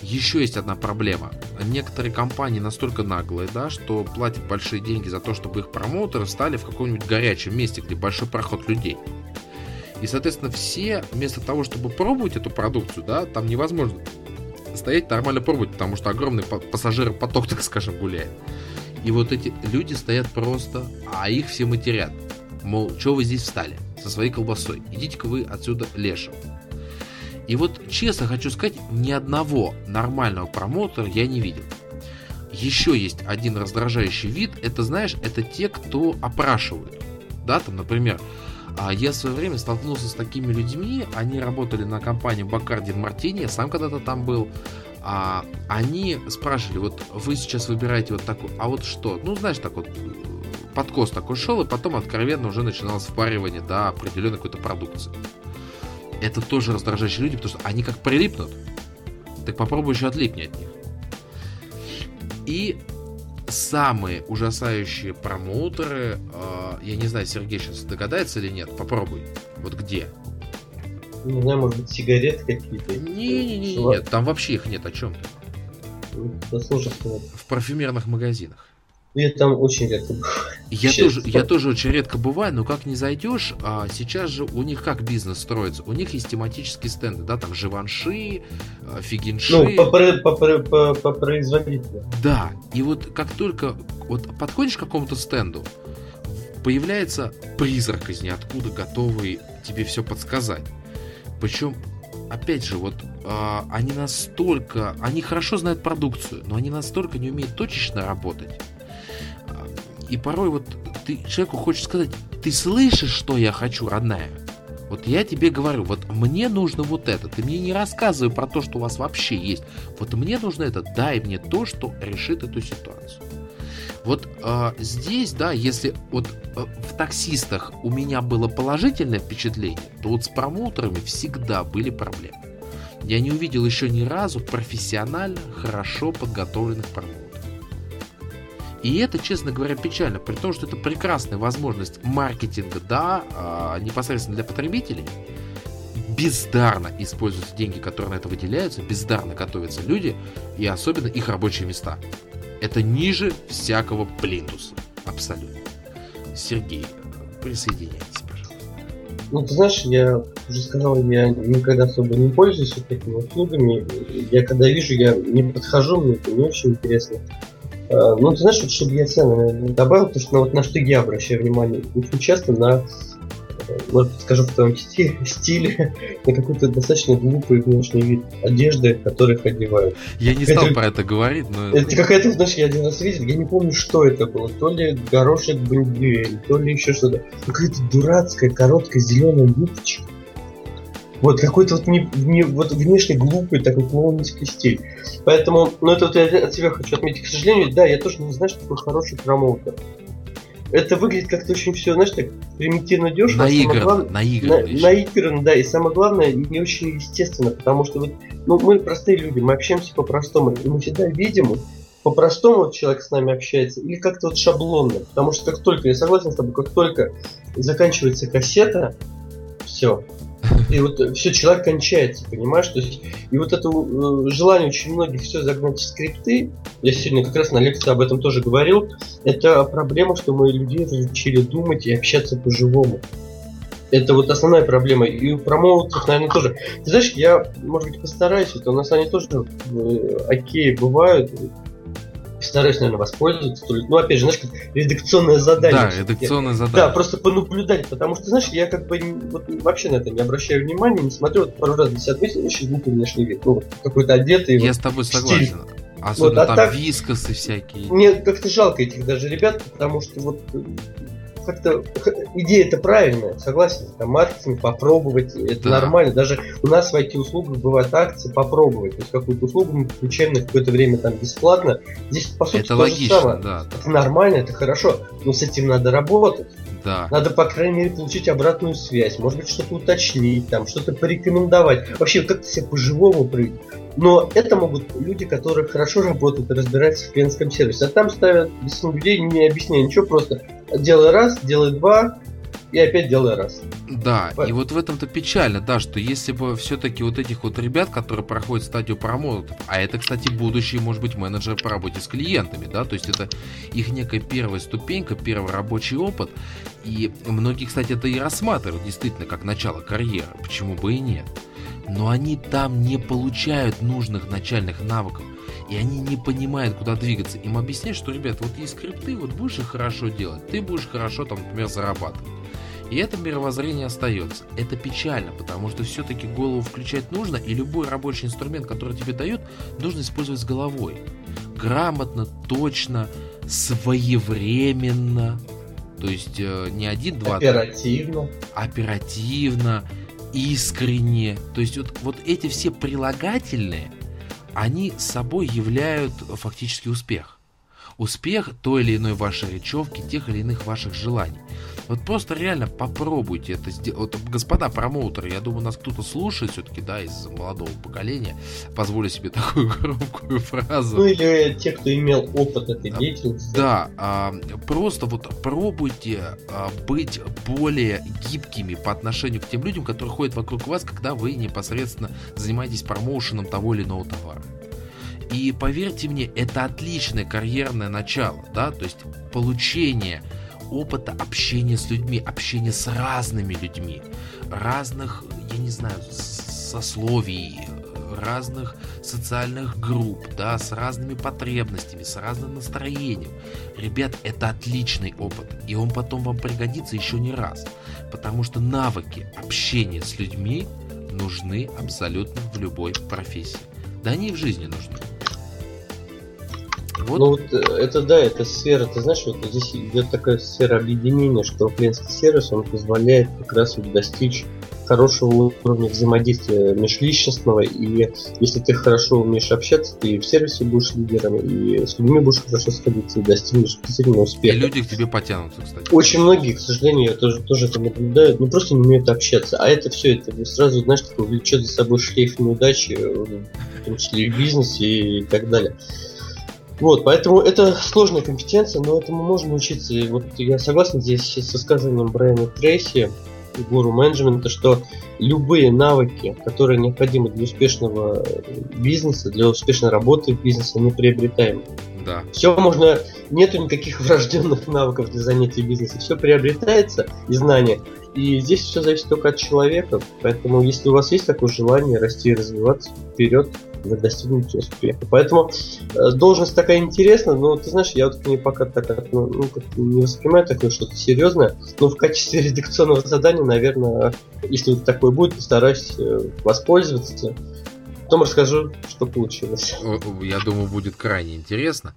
Еще есть одна проблема. Некоторые компании настолько наглые, да, что платят большие деньги за то, чтобы их промоутеры стали в каком-нибудь горячем месте, где большой проход людей. И, соответственно, все вместо того, чтобы пробовать эту продукцию, да, там невозможно стоять нормально пробовать, потому что огромный пассажиропоток, так скажем, гуляет. И вот эти люди стоят просто, а их все матерят. Мол, что вы здесь встали со своей колбасой? Идите-ка вы отсюда лешим. И вот честно хочу сказать, ни одного нормального промоутера я не видел. Еще есть один раздражающий вид, это знаешь, это те, кто опрашивают. Да, там, например, а я в свое время столкнулся с такими людьми, они работали на компании Бакардин Мартини, я сам когда-то там был. А, они спрашивали, вот вы сейчас выбираете вот такой, а вот что? Ну, знаешь, так вот, подкос такой шел, и потом откровенно уже начиналось впаривание до определенной какой-то продукции. Это тоже раздражающие люди, потому что они как прилипнут. Так попробуй еще отлипни от них. И самые ужасающие промоутеры, э, я не знаю, Сергей сейчас догадается или нет, попробуй. Вот где? Не знаю, может быть, сигареты какие-то? Не-не-не, нет, там вообще их нет, о чем ты? Да сложно В парфюмерных магазинах. Я там очень редко бываю. Я тоже, я тоже очень редко бываю, но как не зайдешь, а сейчас же у них как бизнес строится? У них есть тематические стенды, да, там Живанши, а, Фигинши. Ну, по, по, по, по, по производителю. Да, и вот как только вот подходишь к какому-то стенду, появляется призрак из ниоткуда, готовый тебе все подсказать. Причем опять же, вот э, они настолько, они хорошо знают продукцию, но они настолько не умеют точечно работать, и порой вот ты человеку хочешь сказать, ты слышишь, что я хочу, родная? Вот я тебе говорю, вот мне нужно вот это. Ты мне не рассказывай про то, что у вас вообще есть. Вот мне нужно это. Дай мне то, что решит эту ситуацию. Вот э, здесь, да, если вот э, в таксистах у меня было положительное впечатление, то вот с промоутерами всегда были проблемы. Я не увидел еще ни разу профессионально, хорошо подготовленных промоутеров. И это, честно говоря, печально, при том, что это прекрасная возможность маркетинга, да, а, непосредственно для потребителей. Бездарно используются деньги, которые на это выделяются, бездарно готовятся люди и особенно их рабочие места. Это ниже всякого плинтуса. Абсолютно. Сергей, присоединяйтесь, пожалуйста. Ну, ты знаешь, я уже сказал, я никогда особо не пользуюсь вот такими услугами. Я когда вижу, я не подхожу, мне это не очень интересно. Э, ну, ты знаешь, вот, чтобы я цены добавил, потому что на, вот, на что я обращаю внимание очень часто на, э, может скажу в твоем стиле, стиле на какой-то достаточно глупый внешний вид одежды, которых одевают. Я не стал это, про это говорить, но... Это какая-то, знаешь, я один раз видел, я не помню, что это было. То ли горошек бандюэль, то ли еще что-то. Какая-то дурацкая, короткая зеленая юбочка вот какой-то вот, не, не, вот внешне глупый такой клоунский стиль. Поэтому, ну это вот я от себя хочу отметить. К сожалению, да, я тоже не знаю, что такое хороший промоутер. Это выглядит как-то очень все, знаешь, так примитивно дешево. Наигранно, главное, наигранно. На, наигранно, да, и самое главное, не очень естественно, потому что вот, ну, мы простые люди, мы общаемся по-простому, и мы всегда видим, по-простому человек с нами общается, или как-то вот шаблонно, потому что как только, я согласен с тобой, как только заканчивается кассета, все, и вот все, человек кончается, понимаешь? То есть, и вот это э, желание очень многих все загнать в скрипты, я сегодня как раз на лекции об этом тоже говорил, это проблема, что мы людей разучили думать и общаться по-живому. Это вот основная проблема. И у промоутеров, наверное, тоже. Ты знаешь, я, может быть, постараюсь, это у нас они тоже э, окей бывают. Стараюсь, наверное, воспользоваться. Ну, опять же, знаешь, как редакционное задание. Да, редакционное задание. Да, просто понаблюдать, потому что, знаешь, я как бы вот, вообще на это не обращаю внимания, не смотрю, вот пару раз здесь отметил, еще звук внешний вид. Ну, какой-то одетый. Я вот, с тобой согласен. Стиль. Особенно вот, а там так, вискосы всякие. Мне как-то жалко этих даже ребят, потому что вот как-то идея это правильная, согласен. Там маркетинг попробовать, это да. нормально. Даже у нас в IT-услугах бывают акции попробовать. То есть какую-то услугу мы включаем на какое-то время там бесплатно. Здесь по сути это логично, самое. да. Это нормально, это хорошо. Но с этим надо работать. Да. Надо, по крайней мере, получить обратную связь. Может быть, что-то уточнить, там, что-то порекомендовать. Вообще, как-то себе по-живому прыгать. Но это могут люди, которые хорошо работают и разбираются в клиентском сервисе. А там ставят без людей, не объясняя ничего, просто делай раз, делай два, и опять делай раз. Да, вот. и вот в этом-то печально, да, что если бы все-таки вот этих вот ребят, которые проходят стадию промоутов, а это, кстати, будущие, может быть, менеджеры по работе с клиентами, да, то есть это их некая первая ступенька, первый рабочий опыт, и многие, кстати, это и рассматривают действительно как начало карьеры, почему бы и нет но они там не получают нужных начальных навыков. И они не понимают, куда двигаться. Им объясняют, что, ребят, вот есть скрипты, вот будешь их хорошо делать, ты будешь хорошо там, например, зарабатывать. И это мировоззрение остается. Это печально, потому что все-таки голову включать нужно, и любой рабочий инструмент, который тебе дают, нужно использовать с головой. Грамотно, точно, своевременно. То есть э, не один, два... Оперативно. Оперативно искренне. То есть вот, вот эти все прилагательные, они собой являют фактически успех. Успех той или иной вашей речевки, тех или иных ваших желаний. Вот просто реально попробуйте это сделать. Вот, господа промоутеры, я думаю, нас кто-то слушает все-таки, да, из молодого поколения. Позволю себе такую громкую фразу. Ну или те, кто имел опыт этой деятельности. Да, а, просто вот пробуйте а, быть более гибкими по отношению к тем людям, которые ходят вокруг вас, когда вы непосредственно занимаетесь промоушеном того или иного товара. И поверьте мне, это отличное карьерное начало, да, то есть получение опыта общения с людьми, общения с разными людьми, разных, я не знаю, сословий, разных социальных групп, да, с разными потребностями, с разным настроением. Ребят, это отличный опыт, и он потом вам пригодится еще не раз, потому что навыки общения с людьми нужны абсолютно в любой профессии. Да они и в жизни нужны. Вот. Ну вот э, это да, это сфера, ты знаешь, вот здесь идет такая сфера объединения, что клиентский сервис, он позволяет как раз вот достичь хорошего уровня взаимодействия межличностного, и если ты хорошо умеешь общаться, ты и в сервисе будешь лидером, и с людьми будешь хорошо сходиться, и достигнешь действительно успеха. И люди к тебе потянутся, кстати. Очень многие, к сожалению, я тоже, тоже это наблюдаю, ну просто не умеют общаться, а это все, это сразу, знаешь, такое влечет за собой шлейф неудачи, в том числе и в бизнесе и так далее. Вот, поэтому это сложная компетенция, но этому можно учиться. И вот я согласен здесь с высказыванием Брайана Трейси, гуру менеджмента, что любые навыки, которые необходимы для успешного бизнеса, для успешной работы в бизнесе, они приобретаемы. Да. Все можно, нету никаких врожденных навыков для занятия бизнесом, все приобретается и знания. И здесь все зависит только от человека, поэтому если у вас есть такое желание расти и развиваться вперед, вы достигнете успеха. Поэтому э, должность такая интересная, но ты знаешь, я вот к ней пока так ну, ну, как не воспринимаю такое что-то серьезное, но в качестве редакционного задания, наверное, если вот такое будет, постараюсь э, воспользоваться. Потом расскажу, что получилось. Я думаю, будет крайне интересно.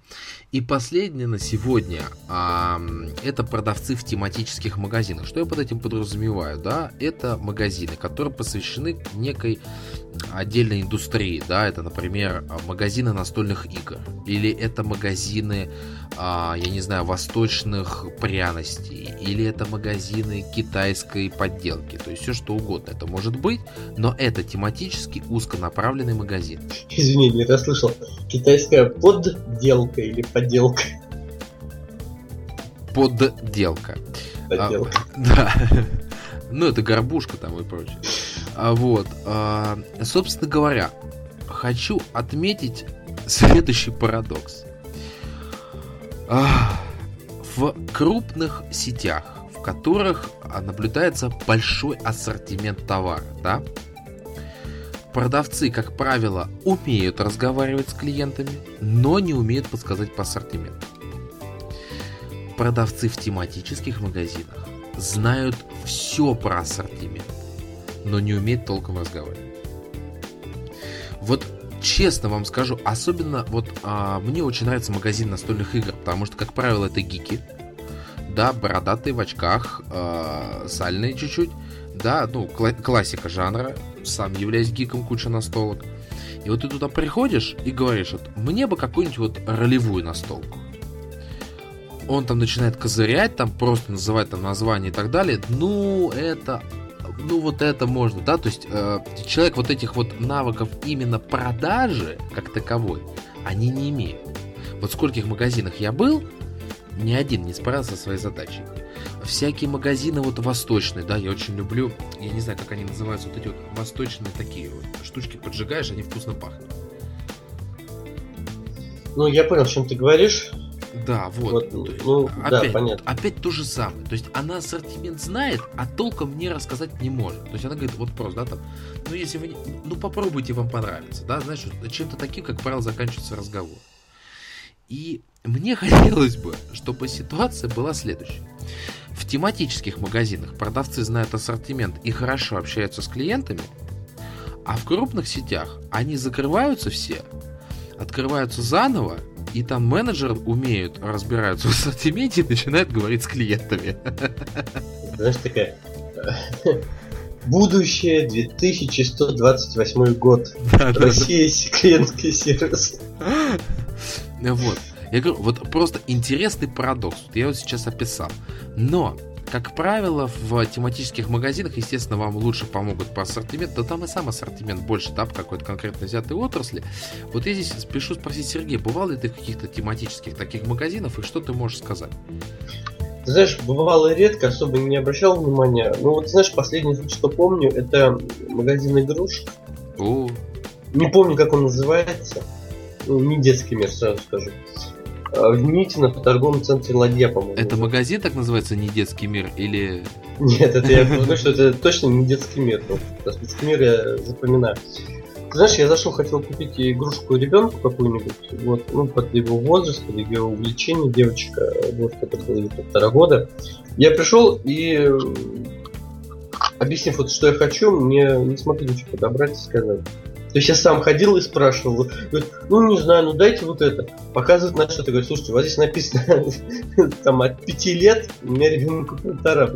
И последнее на сегодня а, это продавцы в тематических магазинах. Что я под этим подразумеваю? Да, это магазины, которые посвящены некой отдельной индустрии. Да, это, например, магазины настольных игр. Или это магазины, а, я не знаю, восточных пряностей. Или это магазины китайской подделки. То есть все что угодно это может быть. Но это тематически узконаправленный магазин. Извини, не расслышал. Китайская подделка или подделка? Подделка. Подделка. Подделка. А, да. Ну, это горбушка там и прочее. А, вот. А, собственно говоря, хочу отметить следующий парадокс. А, в крупных сетях, в которых а, наблюдается большой ассортимент товара, да? Продавцы, как правило, умеют разговаривать с клиентами, но не умеют подсказать по ассортименту. Продавцы в тематических магазинах знают все про ассортимент, но не умеют толком разговаривать. Вот честно вам скажу, особенно вот а, мне очень нравится магазин настольных игр, потому что, как правило, это гики, да, бородатые в очках, э, сальные чуть-чуть, да, ну, кла- классика жанра, сам являюсь гиком, куча настолок. И вот ты туда приходишь и говоришь, вот, мне бы какую-нибудь вот ролевую настолку. Он там начинает козырять, там просто называть там название и так далее. Ну, это ну вот это можно, да, то есть э, человек вот этих вот навыков именно продажи как таковой, они не имеют. Вот в скольких магазинах я был, ни один не справился со своей задачей. Всякие магазины вот восточные, да, я очень люблю, я не знаю, как они называются, вот эти вот восточные такие вот штучки поджигаешь, они вкусно пахнут. Ну, я понял, о чем ты говоришь. Да, вот. вот ну, опять, да, понятно. опять то же самое. То есть она ассортимент знает, а толком мне рассказать не может. То есть она говорит, вот просто, да, там, ну если вы, не, ну попробуйте, вам понравится, да, знаешь, чем-то таким, как правило, заканчивается разговор. И мне хотелось бы, чтобы ситуация была следующей. В тематических магазинах продавцы знают ассортимент и хорошо общаются с клиентами, а в крупных сетях они закрываются все, открываются заново, и там менеджеры умеют, разбираются в ассортименте и начинают говорить с клиентами. Знаешь, такая Будущее 2128 год. Да, Россия да, да. клиентский сервис. Вот. Я говорю, вот просто интересный парадокс. Вот я его сейчас описал. Но, как правило, в тематических магазинах, естественно, вам лучше помогут по ассортименту, да там и сам ассортимент больше, да, по какой-то конкретно взятой отрасли. Вот я здесь спешу спросить, Сергей, бывал ли ты в каких-то тематических таких магазинах, и что ты можешь сказать? Ты знаешь, бывало редко, особо не обращал внимания. Ну вот, знаешь, последнее, что помню, это магазин игрушек. О. Не помню, как он называется. Ну, не детский мир, сразу скажу. А, в Митино по торговом центре Ладья, по-моему. Это магазин так называется, не детский мир, или... Нет, это я говорю, что это точно не детский мир. Просто детский мир я запоминаю. Ты знаешь, я зашел, хотел купить игрушку ребенку какую-нибудь, вот, ну, под его возраст, под его увлечение, девочка, вот, была где-то полтора года. Я пришел и, объяснив вот, что я хочу, мне не смогли ничего подобрать и сказать. То есть я сам ходил и спрашивал, говорит, ну не знаю, ну дайте вот это. Показывает на что-то, говорит, слушайте, вот здесь написано там от пяти лет, у меня ребенку полтора.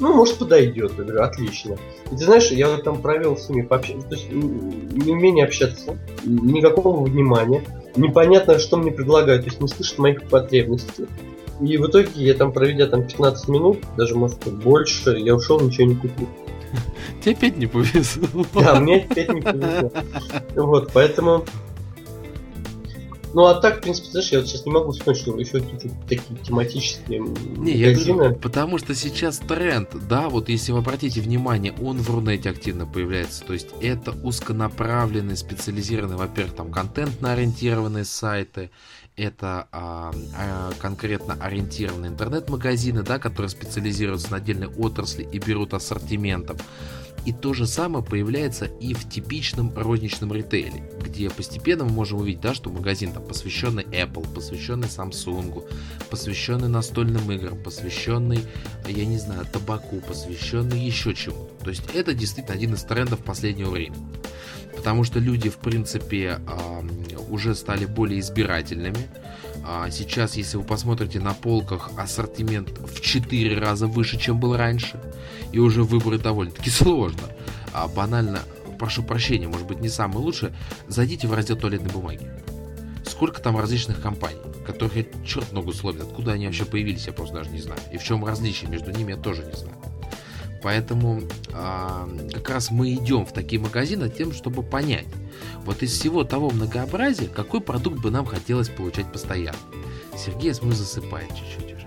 Ну, может, подойдет. Я говорю, отлично. И ты знаешь, я вот там провел с ними пообщаться, то есть неумение общаться, никакого внимания, непонятно, что мне предлагают, то есть не слышат моих потребностей. И в итоге я там, проведя там 15 минут, даже может быть больше, я ушел, ничего не купил. Тебе опять не повезло. Да, мне опять не повезло. Вот, поэтому... Ну а так, в принципе, знаешь, я вот сейчас не могу вспомнить, что еще какие-то такие тематические не, Я говорю, потому что сейчас тренд, да, вот если вы обратите внимание, он в Рунете активно появляется. То есть это узконаправленные, специализированные, во-первых, там контентно ориентированные сайты, это а, а, конкретно ориентированные интернет-магазины, да, которые специализируются на отдельной отрасли и берут ассортиментом. И то же самое появляется и в типичном розничном ритейле, где постепенно мы можем увидеть, да, что магазин там посвященный Apple, посвященный Samsung, посвященный настольным играм, посвященный, я не знаю, табаку, посвященный еще чему. То есть это действительно один из трендов последнего времени потому что люди, в принципе, уже стали более избирательными. А сейчас, если вы посмотрите на полках, ассортимент в 4 раза выше, чем был раньше, и уже выборы довольно-таки сложно. А банально, прошу прощения, может быть не самое лучшее, зайдите в раздел туалетной бумаги. Сколько там различных компаний, которых я черт ногу сломит, откуда они вообще появились, я просто даже не знаю. И в чем различие между ними, я тоже не знаю. Поэтому а, как раз мы идем в такие магазины тем, чтобы понять, вот из всего того многообразия, какой продукт бы нам хотелось получать постоянно. Сергей, я смотрю, засыпает чуть-чуть уже.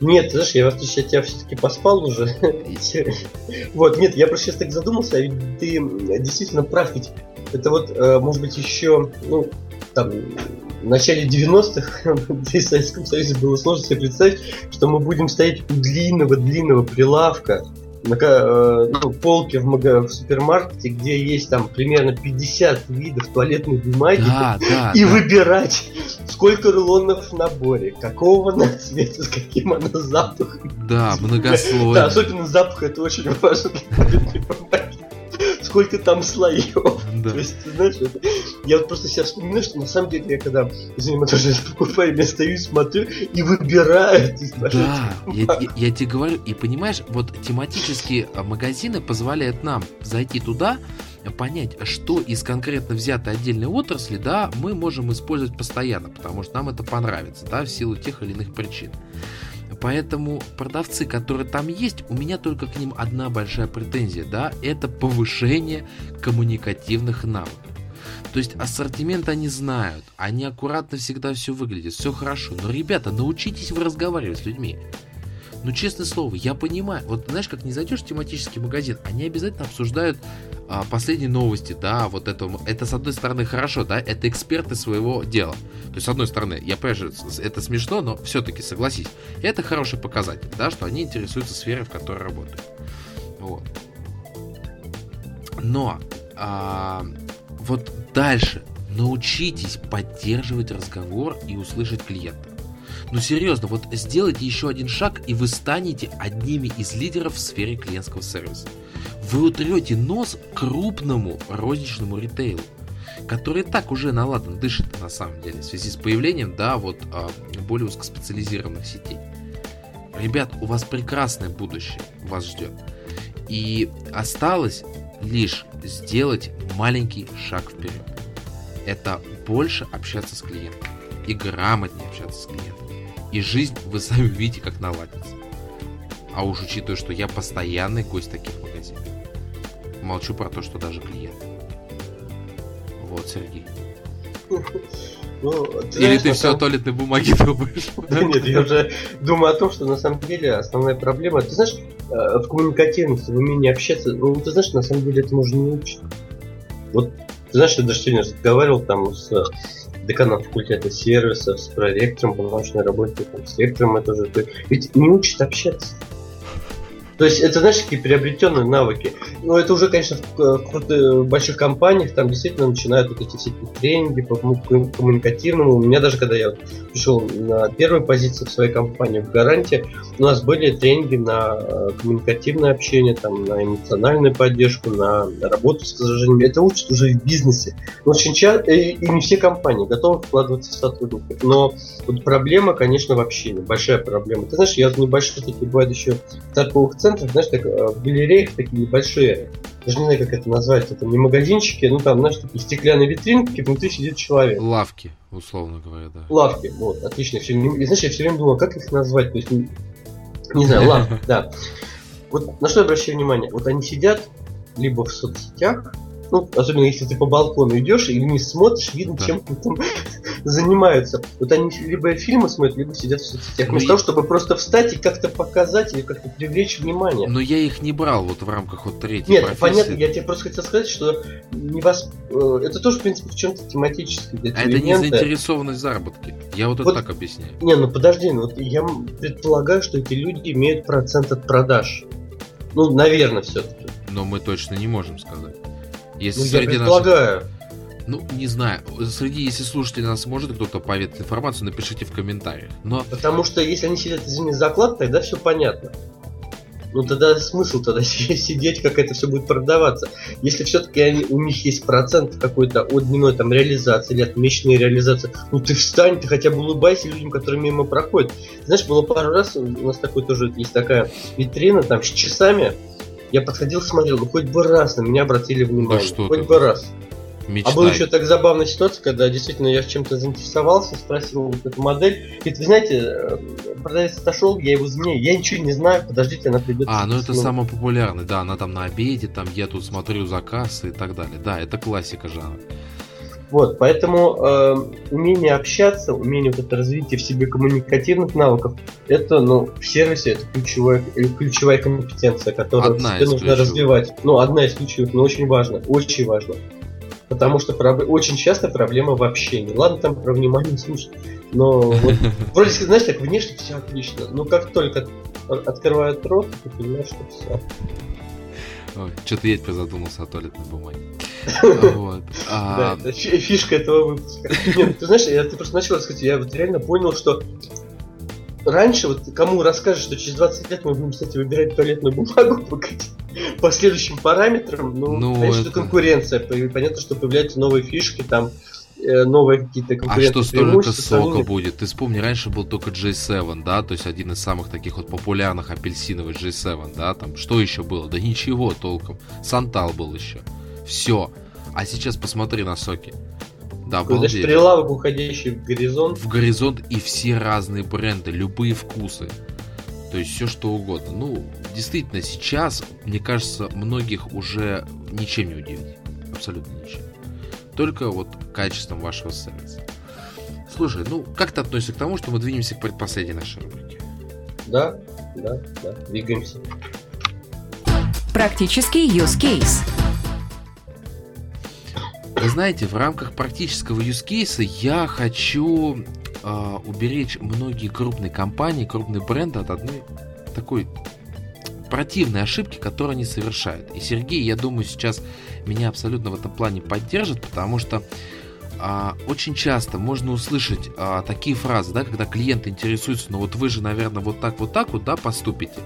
Нет, знаешь, я, в отличие от тебя, все-таки поспал уже. вот, нет, я просто сейчас так задумался, а ведь ты действительно прав, ведь это вот, э, может быть, еще, ну, там, в начале 90-х в Советском Союзе было сложно себе представить, что мы будем стоять у длинного-длинного прилавка на э, ну, полке в, мага, в супермаркете, где есть там примерно 50 видов туалетной бумаги, да, да, и да. выбирать, сколько рулонов в наборе, какого она цвета, с каким она запахом. Да, многослойно. Да, особенно запах, это очень важно для туалетной бумаги сколько там слоев. Да. То есть, знаешь, это... я вот просто сейчас вспоминаю, что на самом деле я когда, извини, мы тоже покупаю, я стою смотрю и выбираю. Да, я, я, я тебе говорю, и понимаешь, вот тематические а, магазины позволяют нам зайти туда, понять, что из конкретно взятой отдельной отрасли, да, мы можем использовать постоянно, потому что нам это понравится, да, в силу тех или иных причин. Поэтому продавцы, которые там есть, у меня только к ним одна большая претензия, да, это повышение коммуникативных навыков. То есть ассортимент они знают, они аккуратно всегда все выглядит, все хорошо. Но, ребята, научитесь вы разговаривать с людьми. Ну, честное слово, я понимаю. Вот знаешь, как не зайдешь в тематический магазин, они обязательно обсуждают а, последние новости, да, вот это, это с одной стороны хорошо, да, это эксперты своего дела. То есть, с одной стороны, я понимаю, это смешно, но все-таки согласись, это хороший показатель, да, что они интересуются сферой, в которой работают. Вот. Но а, вот дальше научитесь поддерживать разговор и услышать клиента. Ну серьезно, вот сделайте еще один шаг, и вы станете одними из лидеров в сфере клиентского сервиса. Вы утрете нос крупному розничному ритейлу, который так уже наладан дышит на самом деле, в связи с появлением, да, вот а, более узкоспециализированных сетей. Ребят, у вас прекрасное будущее вас ждет. И осталось лишь сделать маленький шаг вперед. Это больше общаться с клиентом и грамотнее общаться с клиентом. И жизнь вы сами видите, как наладится. А уж учитывая, что я постоянный гость таких магазинов. Молчу про то, что даже клиент. Вот, Сергей. Ну, ты Или знаешь, ты все о туалетной бумаге думаешь? Нет, я уже думаю о том, что на самом деле основная проблема, ты знаешь, э, в коммуникативности, в умении общаться, ну, ты знаешь, на самом деле это можно не учить. Вот, ты знаешь, я даже сегодня разговаривал там с деканом факультета сервисов, с проректором по научной работе, там, с ректором это же. Ведь не учат общаться. То есть это, знаешь, такие приобретенные навыки. Но ну, это уже, конечно, в, в больших компаниях там действительно начинают вот эти все тренинги по коммуникативному. У меня даже, когда я пришел на первую позицию в своей компании в Гаранте, у нас были тренинги на э, коммуникативное общение, там, на эмоциональную поддержку, на работу с возражениями. Это учат уже в бизнесе. Но очень часто, и, и не все компании готовы вкладываться в сотрудников. Но вот проблема, конечно, в общении. Большая проблема. Ты знаешь, я в небольших таких бывает еще торговых центрах центрах, знаешь, так, э, в галереях такие небольшие, даже не знаю, как это назвать, это не магазинчики, ну там, знаешь, такие стеклянные витринки, внутри сидит человек. Лавки, условно говоря, да. Лавки, вот, отлично. Все, и, знаешь, я все время думал, как их назвать, то есть, не, не знаю, лавки, да. Вот на что я обращаю внимание, вот они сидят либо в соцсетях, ну, особенно если ты по балкону идешь и не смотришь, видно, да. чем там занимаются. Вот они либо фильмы смотрят, либо сидят в соцсетях. Вместо ну, того, чтобы просто встать и как-то показать или как-то привлечь внимание. Но я их не брал вот в рамках вот третьей Нет, профессии. понятно, я тебе просто хотел сказать, что не вас... Э, это тоже, в принципе, в чем-то тематически. А это не заинтересованность заработки. Я вот, вот это так объясняю. Не, ну подожди, ну, вот я предполагаю, что эти люди имеют процент от продаж. Ну, наверное, все-таки. Но мы точно не можем сказать. Если ну, я предполагаю. Наших... Ну, не знаю. Среди, если слушателей нас может кто-то поведать информацию, напишите в комментариях. Но... Потому что если они сидят, извини, заклад, тогда все понятно. Ну тогда смысл тогда сидеть, как это все будет продаваться. Если все-таки у них есть процент какой-то от дневной там реализации или от месячной реализации, ну ты встань, ты хотя бы улыбайся людям, которые мимо проходят. Знаешь, было пару раз, у нас такой тоже есть такая витрина там с часами, я подходил, смотрел, ну хоть бы раз на меня обратили внимание. Да что хоть ты? бы раз. Мечтай. А была еще так забавная ситуация, когда действительно я чем-то заинтересовался, спросил вот эту модель. Говорит, вы знаете, э, продавец отошел, я его заменяю, я ничего не знаю, подождите, она придет. А, ну это самый популярный, да, она там на обеде, там я тут смотрю заказ и так далее. Да, это классика жанра. Вот, поэтому э, умение общаться, умение вот это развитие в себе коммуникативных навыков, это, ну, в сервисе это ключевая, э, ключевая компетенция, которую одна тебе нужно ключевых. развивать. Ну, одна из ключевых, но очень важно, очень важно. Потому что проб... очень часто проблема в общении. Ладно, там про внимание слушать. Но вот, вроде, знаешь, так внешне все отлично. Но как только открывают рот, ты понимаешь, что все. Что-то я теперь задумался о туалетной бумаге. Вот. А... Да, это фишка этого выпуска. Нет, ты знаешь, я ты просто начал рассказать, я вот реально понял, что раньше, вот кому расскажешь, что через 20 лет мы будем, кстати, выбирать туалетную бумагу по, по следующим параметрам, ну, ну конечно, это... конкуренция. Понятно, что появляются новые фишки, там, э, новые какие-то конкурентные А что столько сока будет? Ты вспомни, раньше был только J7, да, то есть один из самых таких вот популярных апельсиновый J7, да, там, что еще было? Да ничего толком. Сантал был еще. Все. А сейчас посмотри на соки. Да, обалдеть. Даже прилавок, уходящий в горизонт. В горизонт и все разные бренды, любые вкусы. То есть все что угодно. Ну, действительно, сейчас, мне кажется, многих уже ничем не удивить. Абсолютно ничем. Только вот качеством вашего сервиса. Слушай, ну как ты относишься к тому, что мы двинемся к предпоследней нашей рубрике? Да, да, да, двигаемся. Практический use case. Вы знаете, в рамках практического case я хочу э, уберечь многие крупные компании, крупные бренды от одной такой противной ошибки, которую они совершают. И Сергей, я думаю, сейчас меня абсолютно в этом плане поддержит, потому что а, очень часто можно услышать а, такие фразы, да, когда клиент интересуется, ну вот вы же, наверное, вот так, вот так вот, да, поступите.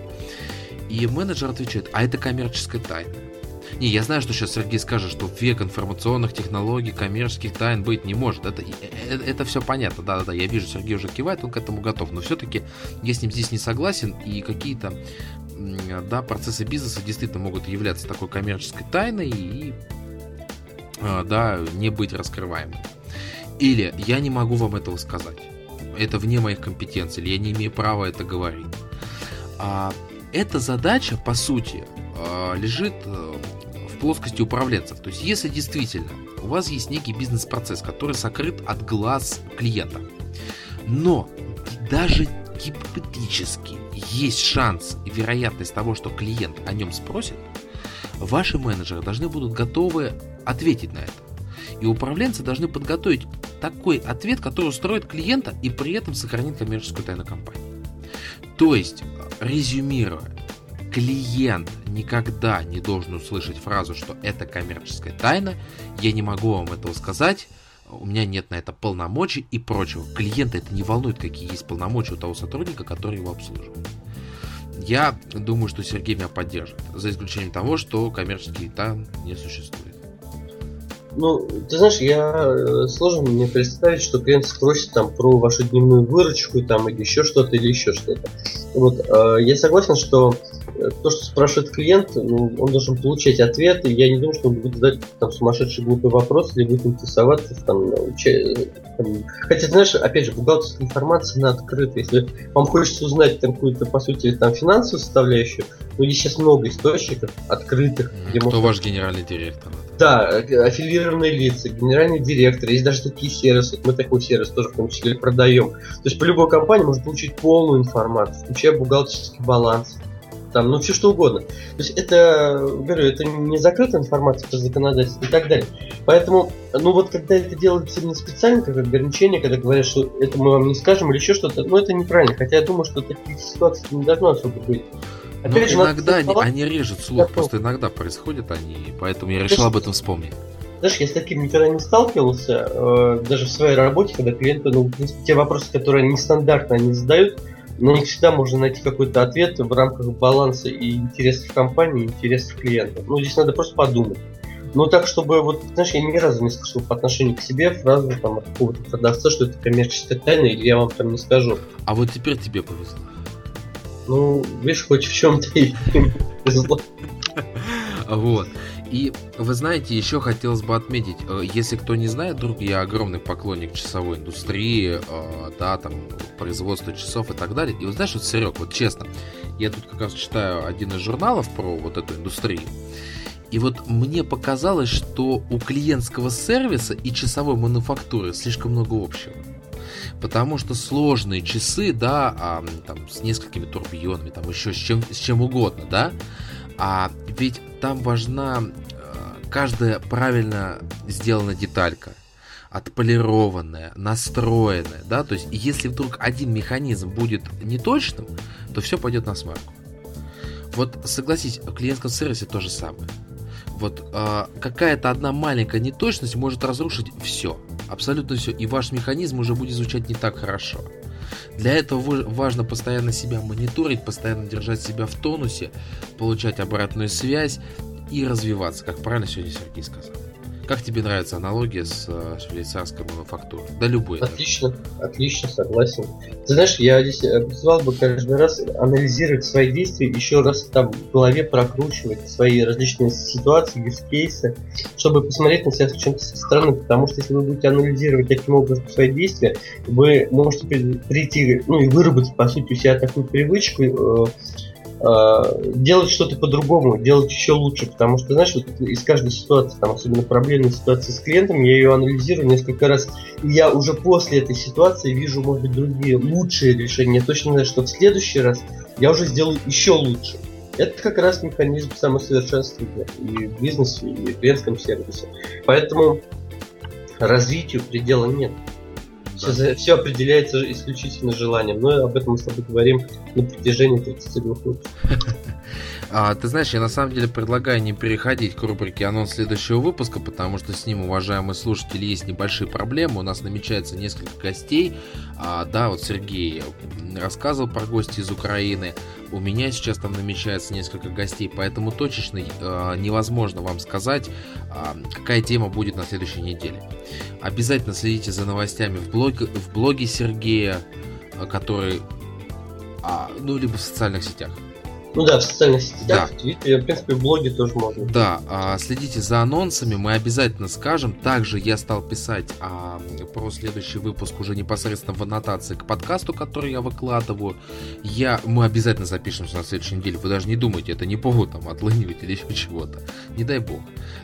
И менеджер отвечает, а это коммерческая тайна. Не, я знаю, что сейчас Сергей скажет, что век информационных технологий, коммерческих тайн быть не может. Это, это, э, это все понятно, да-да-да, я вижу, Сергей уже кивает, он к этому готов. Но все-таки я с ним здесь не согласен, и какие-то да, процессы бизнеса действительно могут являться такой коммерческой тайной и а, да, не быть раскрываемым. Или я не могу вам этого сказать. Это вне моих компетенций, или я не имею права это говорить. А, эта задача, по сути, а, лежит э, плоскости управленцев. То есть, если действительно у вас есть некий бизнес-процесс, который сокрыт от глаз клиента, но даже гипотетически есть шанс и вероятность того, что клиент о нем спросит, ваши менеджеры должны будут готовы ответить на это. И управленцы должны подготовить такой ответ, который устроит клиента и при этом сохранит коммерческую тайну компании. То есть, резюмируя, клиент никогда не должен услышать фразу, что это коммерческая тайна, я не могу вам этого сказать, у меня нет на это полномочий и прочего. Клиента это не волнует, какие есть полномочия у того сотрудника, который его обслуживает. Я думаю, что Сергей меня поддержит, за исключением того, что коммерческий тайн не существует. Ну, ты знаешь, я э, сложно мне представить, что клиент спросит там про вашу дневную выручку там или еще что-то или еще что-то. Вот, э, я согласен, что то, что спрашивает клиент, ну, он должен получать ответы. Я не думаю, что он будет задать там сумасшедший глупый вопрос или будет интересоваться там, там, хотя, знаешь, опять же, бухгалтерская информация, она открыта. Если вам хочется узнать там какую-то, по сути, там финансовую составляющую, ну, есть сейчас много источников открытых. Где Кто можно... ваш генеральный директор? Да, аффилированные лица, генеральный директор. Есть даже такие сервисы. Мы такой сервис тоже в том числе продаем. То есть по любой компании можно получить полную информацию, включая бухгалтерский баланс там, ну все что угодно. То есть это, говорю, это не закрытая информация по законодательству и так далее. Поэтому, ну вот когда это делается именно специально, как ограничение, когда говорят, что это мы вам не скажем или еще что-то, ну это неправильно. Хотя я думаю, что таких ситуаций не должно особо быть. Опять же, иногда они, они режут слух, готов. просто иногда происходят они, поэтому я решил Знаешь, об этом вспомнить. Знаешь, я с таким никогда не сталкивался, э, даже в своей работе, когда клиенты, ну, те вопросы, которые нестандартно они задают, но не всегда можно найти какой-то ответ в рамках баланса и интересов компании, и интересов клиента. Ну, здесь надо просто подумать. Ну, так, чтобы, вот, знаешь, я ни разу не слышал по отношению к себе фразу там от какого-то продавца, что это коммерческая тайна, или я вам там не скажу. А вот теперь тебе повезло. Ну, видишь, хоть в чем-то и повезло. Вот. И вы знаете, еще хотелось бы отметить, э, если кто не знает, друг, я огромный поклонник часовой индустрии, э, да, там, производства часов и так далее. И вот знаешь, вот, Серег, вот честно, я тут как раз читаю один из журналов про вот эту индустрию. И вот мне показалось, что у клиентского сервиса и часовой мануфактуры слишком много общего. Потому что сложные часы, да, а, там, с несколькими турбионами, там еще с чем, с чем угодно, да, а ведь там важна каждая правильно сделана деталька, отполированная, настроенная, да, то есть если вдруг один механизм будет неточным, то все пойдет на смарку. Вот согласись, в клиентском сервисе то же самое. Вот э, какая-то одна маленькая неточность может разрушить все, абсолютно все, и ваш механизм уже будет звучать не так хорошо. Для этого важно постоянно себя мониторить, постоянно держать себя в тонусе, получать обратную связь и развиваться, как правильно сегодня Сергей сказал. Как тебе нравится аналогия с э, швейцарской мануфактурой? Да любой. Отлично, да. отлично, согласен. Ты знаешь, я здесь призвал бы каждый раз анализировать свои действия, еще раз там в голове прокручивать свои различные ситуации, кейсы, чтобы посмотреть на себя с чем-то со стороны, потому что если вы будете анализировать таким образом свои действия, вы можете прийти, ну и выработать, по сути, у себя такую привычку, Э, делать что-то по-другому, делать еще лучше, потому что, знаешь, вот из каждой ситуации, там, особенно проблемной ситуации с клиентом, я ее анализирую несколько раз, и я уже после этой ситуации вижу, может быть, другие лучшие решения. Я точно знаю, что в следующий раз я уже сделаю еще лучше. Это как раз механизм самосовершенствования и в бизнесе, и в клиентском сервисе. Поэтому развитию предела нет. Все, все определяется исключительно желанием. Но об этом мы с тобой говорим на протяжении 32 выпусков. А, ты знаешь, я на самом деле предлагаю не переходить к рубрике анонс следующего выпуска, потому что с ним, уважаемые слушатели, есть небольшие проблемы. У нас намечается несколько гостей. А, да, вот Сергей рассказывал про гости из Украины. У меня сейчас там намечается несколько гостей, поэтому точечно э, невозможно вам сказать, э, какая тема будет на следующей неделе. Обязательно следите за новостями в блоге, в блоге Сергея, э, который, а, ну, либо в социальных сетях. Ну да, в социальных сетях, да. в Твиттере, в принципе, в блоге тоже можно. Да, а, следите за анонсами, мы обязательно скажем. Также я стал писать а, про следующий выпуск уже непосредственно в аннотации к подкасту, который я выкладываю. Я, мы обязательно запишемся на следующей неделе. Вы даже не думайте, это не повод там отлынивать или еще чего-то. Не дай бог.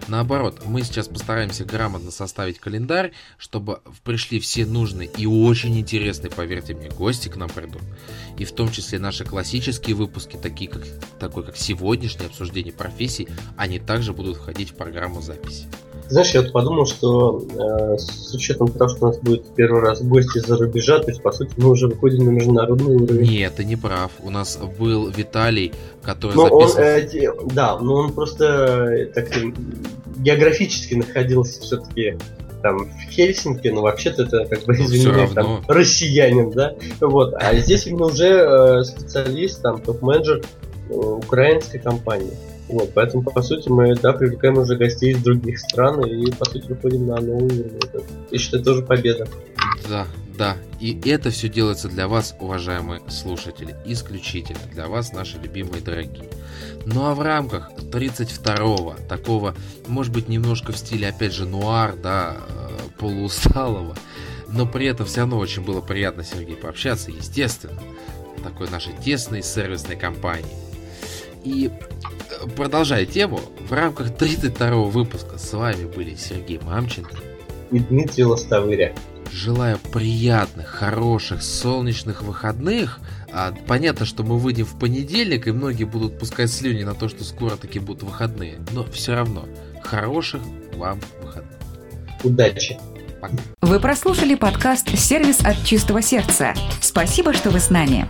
Наоборот, мы сейчас постараемся грамотно составить календарь, чтобы пришли все нужные и очень интересные, поверьте мне, гости к нам придут. И в том числе наши классические выпуски, такие как как, такой как сегодняшнее обсуждение профессий, они также будут входить в программу записи. Знаешь, я вот подумал, что э, с учетом того, что у нас будет первый раз гости за рубежа, то есть, по сути, мы уже выходим на международный уровень. Нет, ты не прав. У нас был Виталий, который но записывал... Он, э, да, но он просто э, так географически находился все-таки там в Хельсинки, но вообще-то это как бы, ну, извини, там, россиянин, да, вот, а здесь именно уже э, специалист, там, топ-менеджер Э, украинской компании. Вот, поэтому, по сути, мы, да, привлекаем уже гостей из других стран и, по сути, выходим на новый уровень. Я считаю, тоже победа. Да, да. И это все делается для вас, уважаемые слушатели, исключительно для вас, наши любимые дорогие. Ну а в рамках 32-го, такого, может быть, немножко в стиле, опять же, нуар, да, э, полуусталого, но при этом все равно очень было приятно, Сергей, пообщаться, естественно, такой нашей тесной сервисной компании. И э, продолжая тему, в рамках 32 выпуска с вами были Сергей Мамченко и Дмитрий Лостовыря. Желаю приятных, хороших, солнечных выходных. А, понятно, что мы выйдем в понедельник, и многие будут пускать слюни на то, что скоро таки будут выходные. Но все равно, хороших вам выходных. Удачи! Пока. Вы прослушали подкаст «Сервис от чистого сердца». Спасибо, что вы с нами.